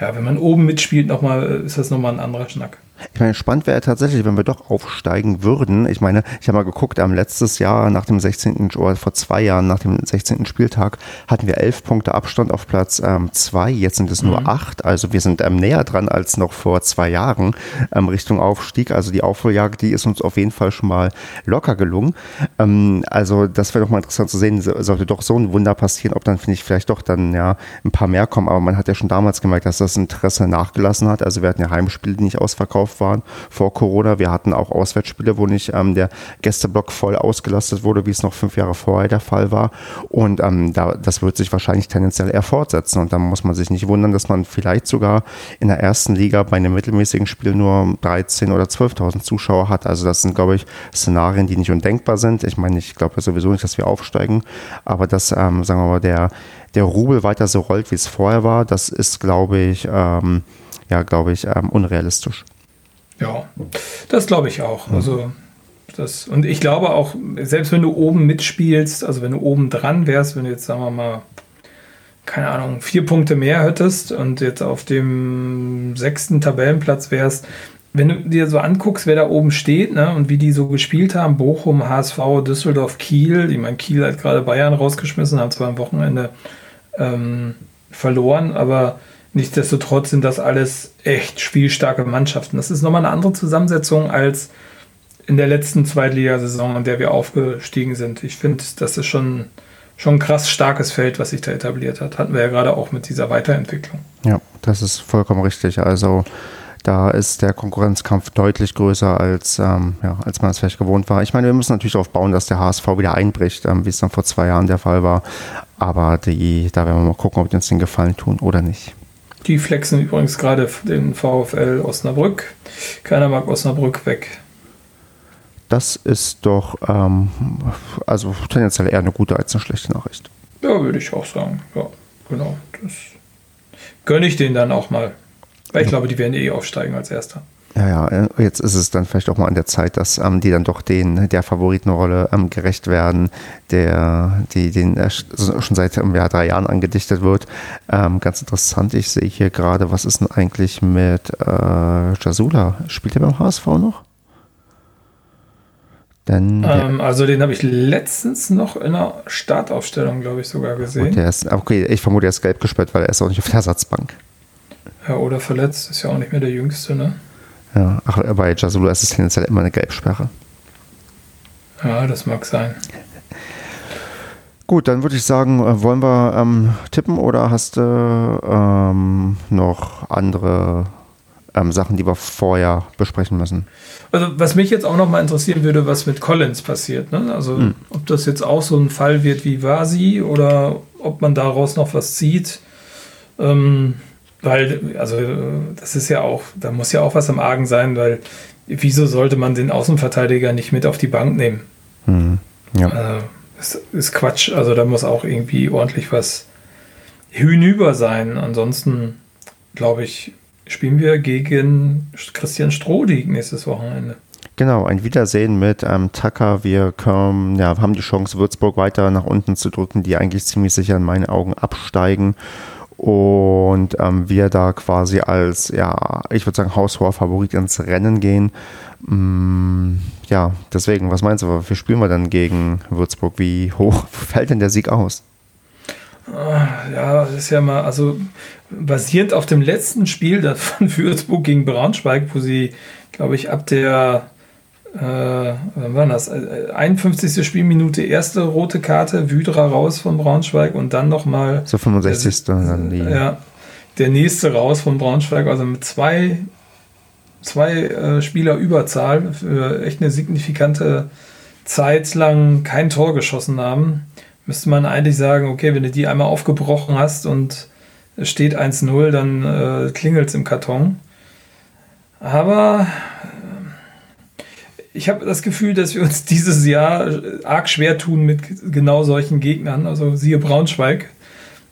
ja, wenn man oben mitspielt, noch mal, ist das nochmal ein anderer Schnack. Ich meine, spannend wäre tatsächlich, wenn wir doch aufsteigen würden. Ich meine, ich habe mal geguckt, am letztes Jahr nach dem 16. oder vor zwei Jahren nach dem 16. Spieltag hatten wir elf Punkte Abstand auf Platz ähm, zwei. Jetzt sind es nur mhm. acht. Also wir sind ähm, näher dran als noch vor zwei Jahren ähm, Richtung Aufstieg. Also die Aufholjagd, die ist uns auf jeden Fall schon mal locker gelungen. Ähm, also das wäre doch mal interessant zu sehen. Sollte doch so ein Wunder passieren, ob dann finde ich vielleicht doch dann ja ein paar mehr kommen. Aber man hat ja schon damals gemerkt, dass das Interesse nachgelassen hat. Also wir hatten ja Heimspiele, die nicht ausverkauft drauf waren vor Corona. Wir hatten auch Auswärtsspiele, wo nicht ähm, der Gästeblock voll ausgelastet wurde, wie es noch fünf Jahre vorher der Fall war. Und ähm, da, das wird sich wahrscheinlich tendenziell eher fortsetzen. Und da muss man sich nicht wundern, dass man vielleicht sogar in der ersten Liga bei einem mittelmäßigen Spiel nur 13.000 oder 12.000 Zuschauer hat. Also das sind, glaube ich, Szenarien, die nicht undenkbar sind. Ich meine, ich glaube sowieso nicht, dass wir aufsteigen, aber dass, ähm, sagen wir mal, der, der Rubel weiter so rollt, wie es vorher war, das ist, glaube ich, ähm, ja, glaube ich, ähm, unrealistisch. Ja, das glaube ich auch. Mhm. Also das, und ich glaube auch, selbst wenn du oben mitspielst, also wenn du oben dran wärst, wenn du jetzt, sagen wir mal, keine Ahnung, vier Punkte mehr hättest und jetzt auf dem sechsten Tabellenplatz wärst, wenn du dir so anguckst, wer da oben steht ne, und wie die so gespielt haben, Bochum, HSV, Düsseldorf, Kiel, ich meine, Kiel hat gerade Bayern rausgeschmissen, haben zwar am Wochenende ähm, verloren, aber Nichtsdestotrotz sind das alles echt spielstarke Mannschaften. Das ist nochmal eine andere Zusammensetzung als in der letzten Zweitligasaison, in der wir aufgestiegen sind. Ich finde, das ist schon, schon ein krass starkes Feld, was sich da etabliert hat. Hatten wir ja gerade auch mit dieser Weiterentwicklung. Ja, das ist vollkommen richtig. Also da ist der Konkurrenzkampf deutlich größer, als, ähm, ja, als man es vielleicht gewohnt war. Ich meine, wir müssen natürlich darauf bauen, dass der HSV wieder einbricht, ähm, wie es dann vor zwei Jahren der Fall war. Aber die, da werden wir mal gucken, ob die uns den Gefallen tun oder nicht. Die flexen übrigens gerade den VfL Osnabrück. Keiner mag Osnabrück weg. Das ist doch ähm, also tendenziell eher eine gute als eine schlechte Nachricht. Ja, würde ich auch sagen. Ja, genau. Das gönne ich denen dann auch mal. Weil ich glaube, die werden eh aufsteigen als Erster. Ja, ja, äh, jetzt ist es dann vielleicht auch mal an der Zeit, dass ähm, die dann doch den, der Favoritenrolle ähm, gerecht werden, der, die den äh, schon seit ähm, ja, drei Jahren angedichtet wird. Ähm, ganz interessant, ich sehe hier gerade, was ist denn eigentlich mit äh, Jasula? Spielt er beim HSV noch? Denn ähm, also den habe ich letztens noch in der Startaufstellung, glaube ich, sogar gesehen. Der ist, okay, ich vermute, er ist gelb gesperrt, weil er ist auch nicht auf der Ersatzbank. Ja, oder verletzt, ist ja auch nicht mehr der Jüngste, ne? Ja, ach, bei Jasulu ist es tendenziell immer eine Gelbsperre. Ja, das mag sein. Gut, dann würde ich sagen, äh, wollen wir ähm, tippen oder hast du ähm, noch andere ähm, Sachen, die wir vorher besprechen müssen? Also was mich jetzt auch noch mal interessieren würde, was mit Collins passiert. Ne? Also hm. ob das jetzt auch so ein Fall wird wie Vasi oder ob man daraus noch was zieht. Ähm, weil, also, das ist ja auch, da muss ja auch was am Argen sein, weil wieso sollte man den Außenverteidiger nicht mit auf die Bank nehmen? Mhm. Ja. Also, das ist Quatsch. Also, da muss auch irgendwie ordentlich was hinüber sein. Ansonsten, glaube ich, spielen wir gegen Christian Strohdig nächstes Wochenende. Genau, ein Wiedersehen mit ähm, Tucker. Wir können, ja, haben die Chance, Würzburg weiter nach unten zu drücken, die eigentlich ziemlich sicher in meinen Augen absteigen und ähm, wir da quasi als, ja, ich würde sagen, haushoher Favorit ins Rennen gehen. Mm, ja, deswegen, was meinst du, wie spielen wir dann gegen Würzburg? Wie hoch (laughs) fällt denn der Sieg aus? Ah, ja, das ist ja mal, also basierend auf dem letzten Spiel von (laughs) Würzburg gegen Braunschweig, wo sie, glaube ich, ab der äh, wann war das? 51. Äh, Spielminute, erste rote Karte, Wydra raus von Braunschweig und dann nochmal. So 65. Der, dann die. Ja, der nächste raus von Braunschweig, also mit zwei, zwei äh, Spieler Überzahl für echt eine signifikante Zeit lang kein Tor geschossen haben. Müsste man eigentlich sagen, okay, wenn du die einmal aufgebrochen hast und es steht 1-0, dann äh, klingelt es im Karton. Aber ich habe das Gefühl, dass wir uns (laughs) dieses Jahr arg schwer tun mit genau solchen Gegnern. Also siehe Braunschweig.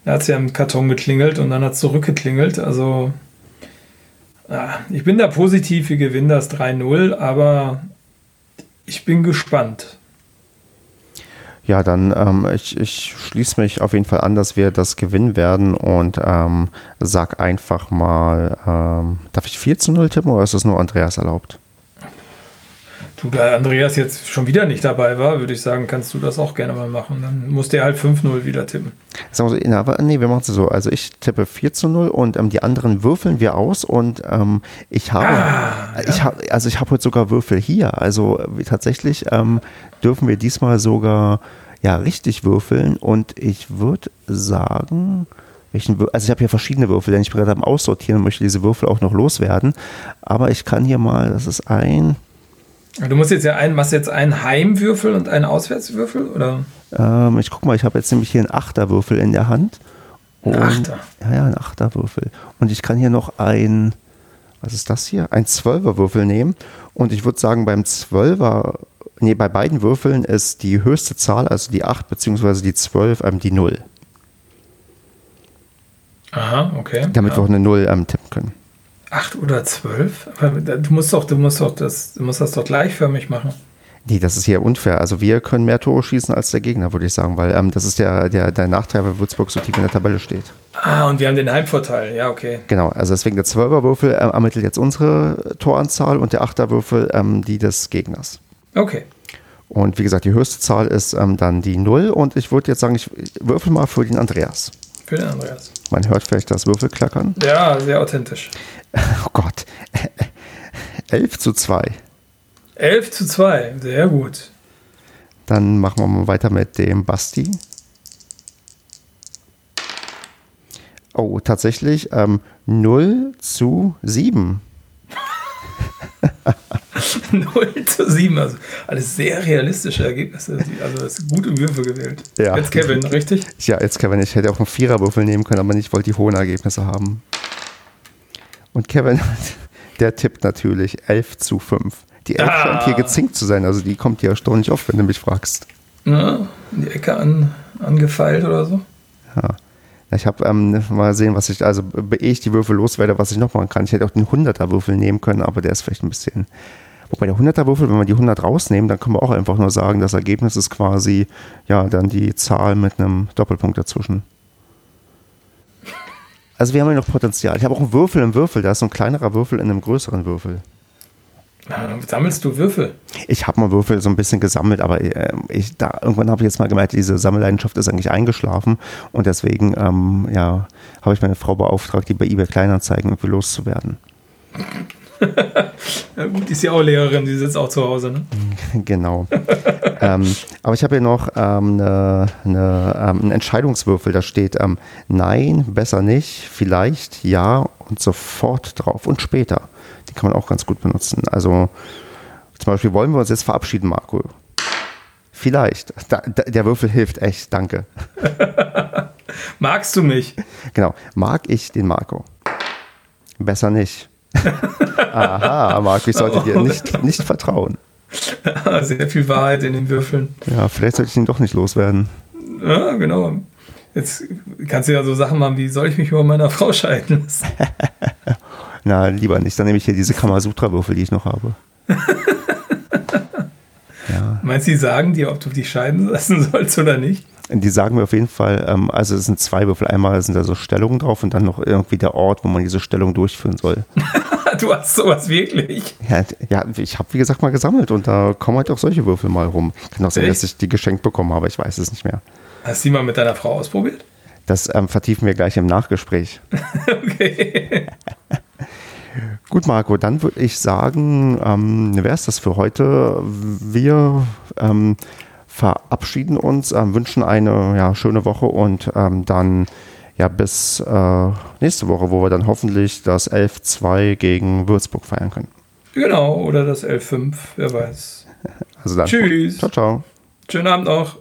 Da hat es ja im Karton geklingelt und dann hat es zurückgeklingelt. Also ja, ich bin da positiv, wir gewinnen das 3-0, aber ich bin gespannt. Ja, dann ähm, ich, ich schließe mich auf jeden Fall an, dass wir das gewinnen werden und ähm, sag einfach mal, ähm, darf ich 4 zu 0 tippen oder ist das nur Andreas erlaubt? Du, da Andreas jetzt schon wieder nicht dabei war, würde ich sagen, kannst du das auch gerne mal machen. Dann muss der halt 5-0 wieder tippen. Sagen wir so, aber nee, wir machen es so. Also ich tippe 4 zu 0 und ähm, die anderen würfeln wir aus und ähm, ich habe, ah, ja. ich habe, also ich habe heute sogar Würfel hier. Also äh, tatsächlich ähm, dürfen wir diesmal sogar ja richtig würfeln und ich würde sagen, welchen, also ich habe hier verschiedene Würfel, denn ich bin gerade am Aussortieren und möchte diese Würfel auch noch loswerden. Aber ich kann hier mal, das ist ein, Du musst jetzt ja einen, machst jetzt einen Heimwürfel und einen Auswärtswürfel, oder? Ähm, ich guck mal, ich habe jetzt nämlich hier einen Achterwürfel in der Hand. Und, ein Achter? Ja, ja, ein Achterwürfel. Und ich kann hier noch ein, was ist das hier? Ein Zwölferwürfel nehmen. Und ich würde sagen, beim Zwölfer, nee, bei beiden Würfeln ist die höchste Zahl, also die 8 bzw. die 12, ähm, die 0. Aha, okay. Damit ja. wir auch eine 0 ähm, tippen können. Acht oder zwölf? du musst doch, du musst doch das, du musst das doch gleichförmig machen. Nee, das ist hier unfair. Also wir können mehr Tore schießen als der Gegner, würde ich sagen, weil ähm, das ist der, der, der Nachteil, weil Würzburg so tief in der Tabelle steht. Ah, und wir haben den Heimvorteil, ja, okay. Genau, also deswegen der Zwölferwürfel äh, ermittelt jetzt unsere Toranzahl und der Achterwürfel ähm, die des Gegners. Okay. Und wie gesagt, die höchste Zahl ist ähm, dann die Null und ich würde jetzt sagen, ich würfel mal für den Andreas. Für den Andreas. Man hört vielleicht das Würfelklackern. Ja, sehr authentisch. (laughs) Oh Gott. (laughs) 11 zu 2. 11 zu 2, sehr gut. Dann machen wir mal weiter mit dem Basti. Oh, tatsächlich ähm, 0 zu 7. 0 (laughs) zu 7, also alles sehr realistische Ergebnisse. Also das ist gut im Würfel gewählt. Ja. Jetzt Kevin, richtig? Ja, jetzt Kevin, ich hätte auch einen Viererwürfel nehmen können, aber ich wollte die hohen Ergebnisse haben. Und Kevin, (laughs) der tippt natürlich 11 zu 5. Die 11 Ah. scheint hier gezinkt zu sein, also die kommt dir erstaunlich oft, wenn du mich fragst. Ja, in die Ecke an, angefeilt oder so. Ja. Ich habe ähm, mal sehen, was ich, also ehe ich die Würfel loswerde, was ich noch machen kann. Ich hätte auch den 100er-Würfel nehmen können, aber der ist vielleicht ein bisschen. Wobei der 100er-Würfel, wenn wir die 100 rausnehmen, dann können wir auch einfach nur sagen, das Ergebnis ist quasi, ja, dann die Zahl mit einem Doppelpunkt dazwischen. Also wir haben ja noch Potenzial. Ich habe auch einen Würfel im Würfel, da ist so ein kleinerer Würfel in einem größeren Würfel. Sammelst du Würfel. Ich habe mal Würfel so ein bisschen gesammelt, aber äh, ich, da, irgendwann habe ich jetzt mal gemerkt, diese Sammelleidenschaft ist eigentlich eingeschlafen und deswegen ähm, ja, habe ich meine Frau beauftragt, die bei eBay Kleinanzeigen irgendwie loszuwerden. Ja, (laughs) gut, die ist ja auch Lehrerin, die sitzt auch zu Hause, ne? (laughs) Genau. (laughs) ähm, aber ich habe hier noch ähm, ne, ne, ähm, einen Entscheidungswürfel, da steht ähm, Nein, besser nicht, vielleicht, ja und sofort drauf und später. Die kann man auch ganz gut benutzen. Also zum Beispiel wollen wir uns jetzt verabschieden, Marco. Vielleicht. Da, da, der Würfel hilft echt, danke. Magst du mich? Genau. Mag ich den Marco? Besser nicht. (laughs) Aha, Marco, ich sollte dir nicht, nicht vertrauen. (laughs) Sehr viel Wahrheit in den Würfeln. Ja, vielleicht sollte ich ihn doch nicht loswerden. Ja, genau. Jetzt kannst du ja so Sachen machen wie, soll ich mich über meiner Frau scheiden lassen? (laughs) Na, lieber nicht. Dann nehme ich hier diese Kamasutra-Würfel, die ich noch habe. ja. Meinst du, die sagen dir, ob du dich scheiden lassen sollst oder nicht? Die sagen mir auf jeden Fall, ähm, also es sind zwei Würfel. Einmal sind da so Stellungen drauf und dann noch irgendwie der Ort, wo man diese Stellung durchführen soll. (laughs) Du hast sowas wirklich. Ja, ja ich habe wie gesagt mal gesammelt und da kommen halt auch solche Würfel mal rum. Kann auch sein, Echt? dass ich die geschenkt bekommen habe, ich weiß es nicht mehr. Hast du die mal mit deiner Frau ausprobiert? Das ähm, vertiefen wir gleich im Nachgespräch. (laughs) Okay. (laughs) Gut, Marco, dann würde ich sagen, ähm, wäre es das für heute. Wir ähm, verabschieden uns, ähm, wünschen eine ja, schöne Woche und ähm, dann ja bis äh, nächste Woche, wo wir dann hoffentlich das 11-2 gegen Würzburg feiern können. Genau, oder das L5, wer weiß. (laughs) Also dann. Tschüss. Ciao, ciao. Schönen Abend noch.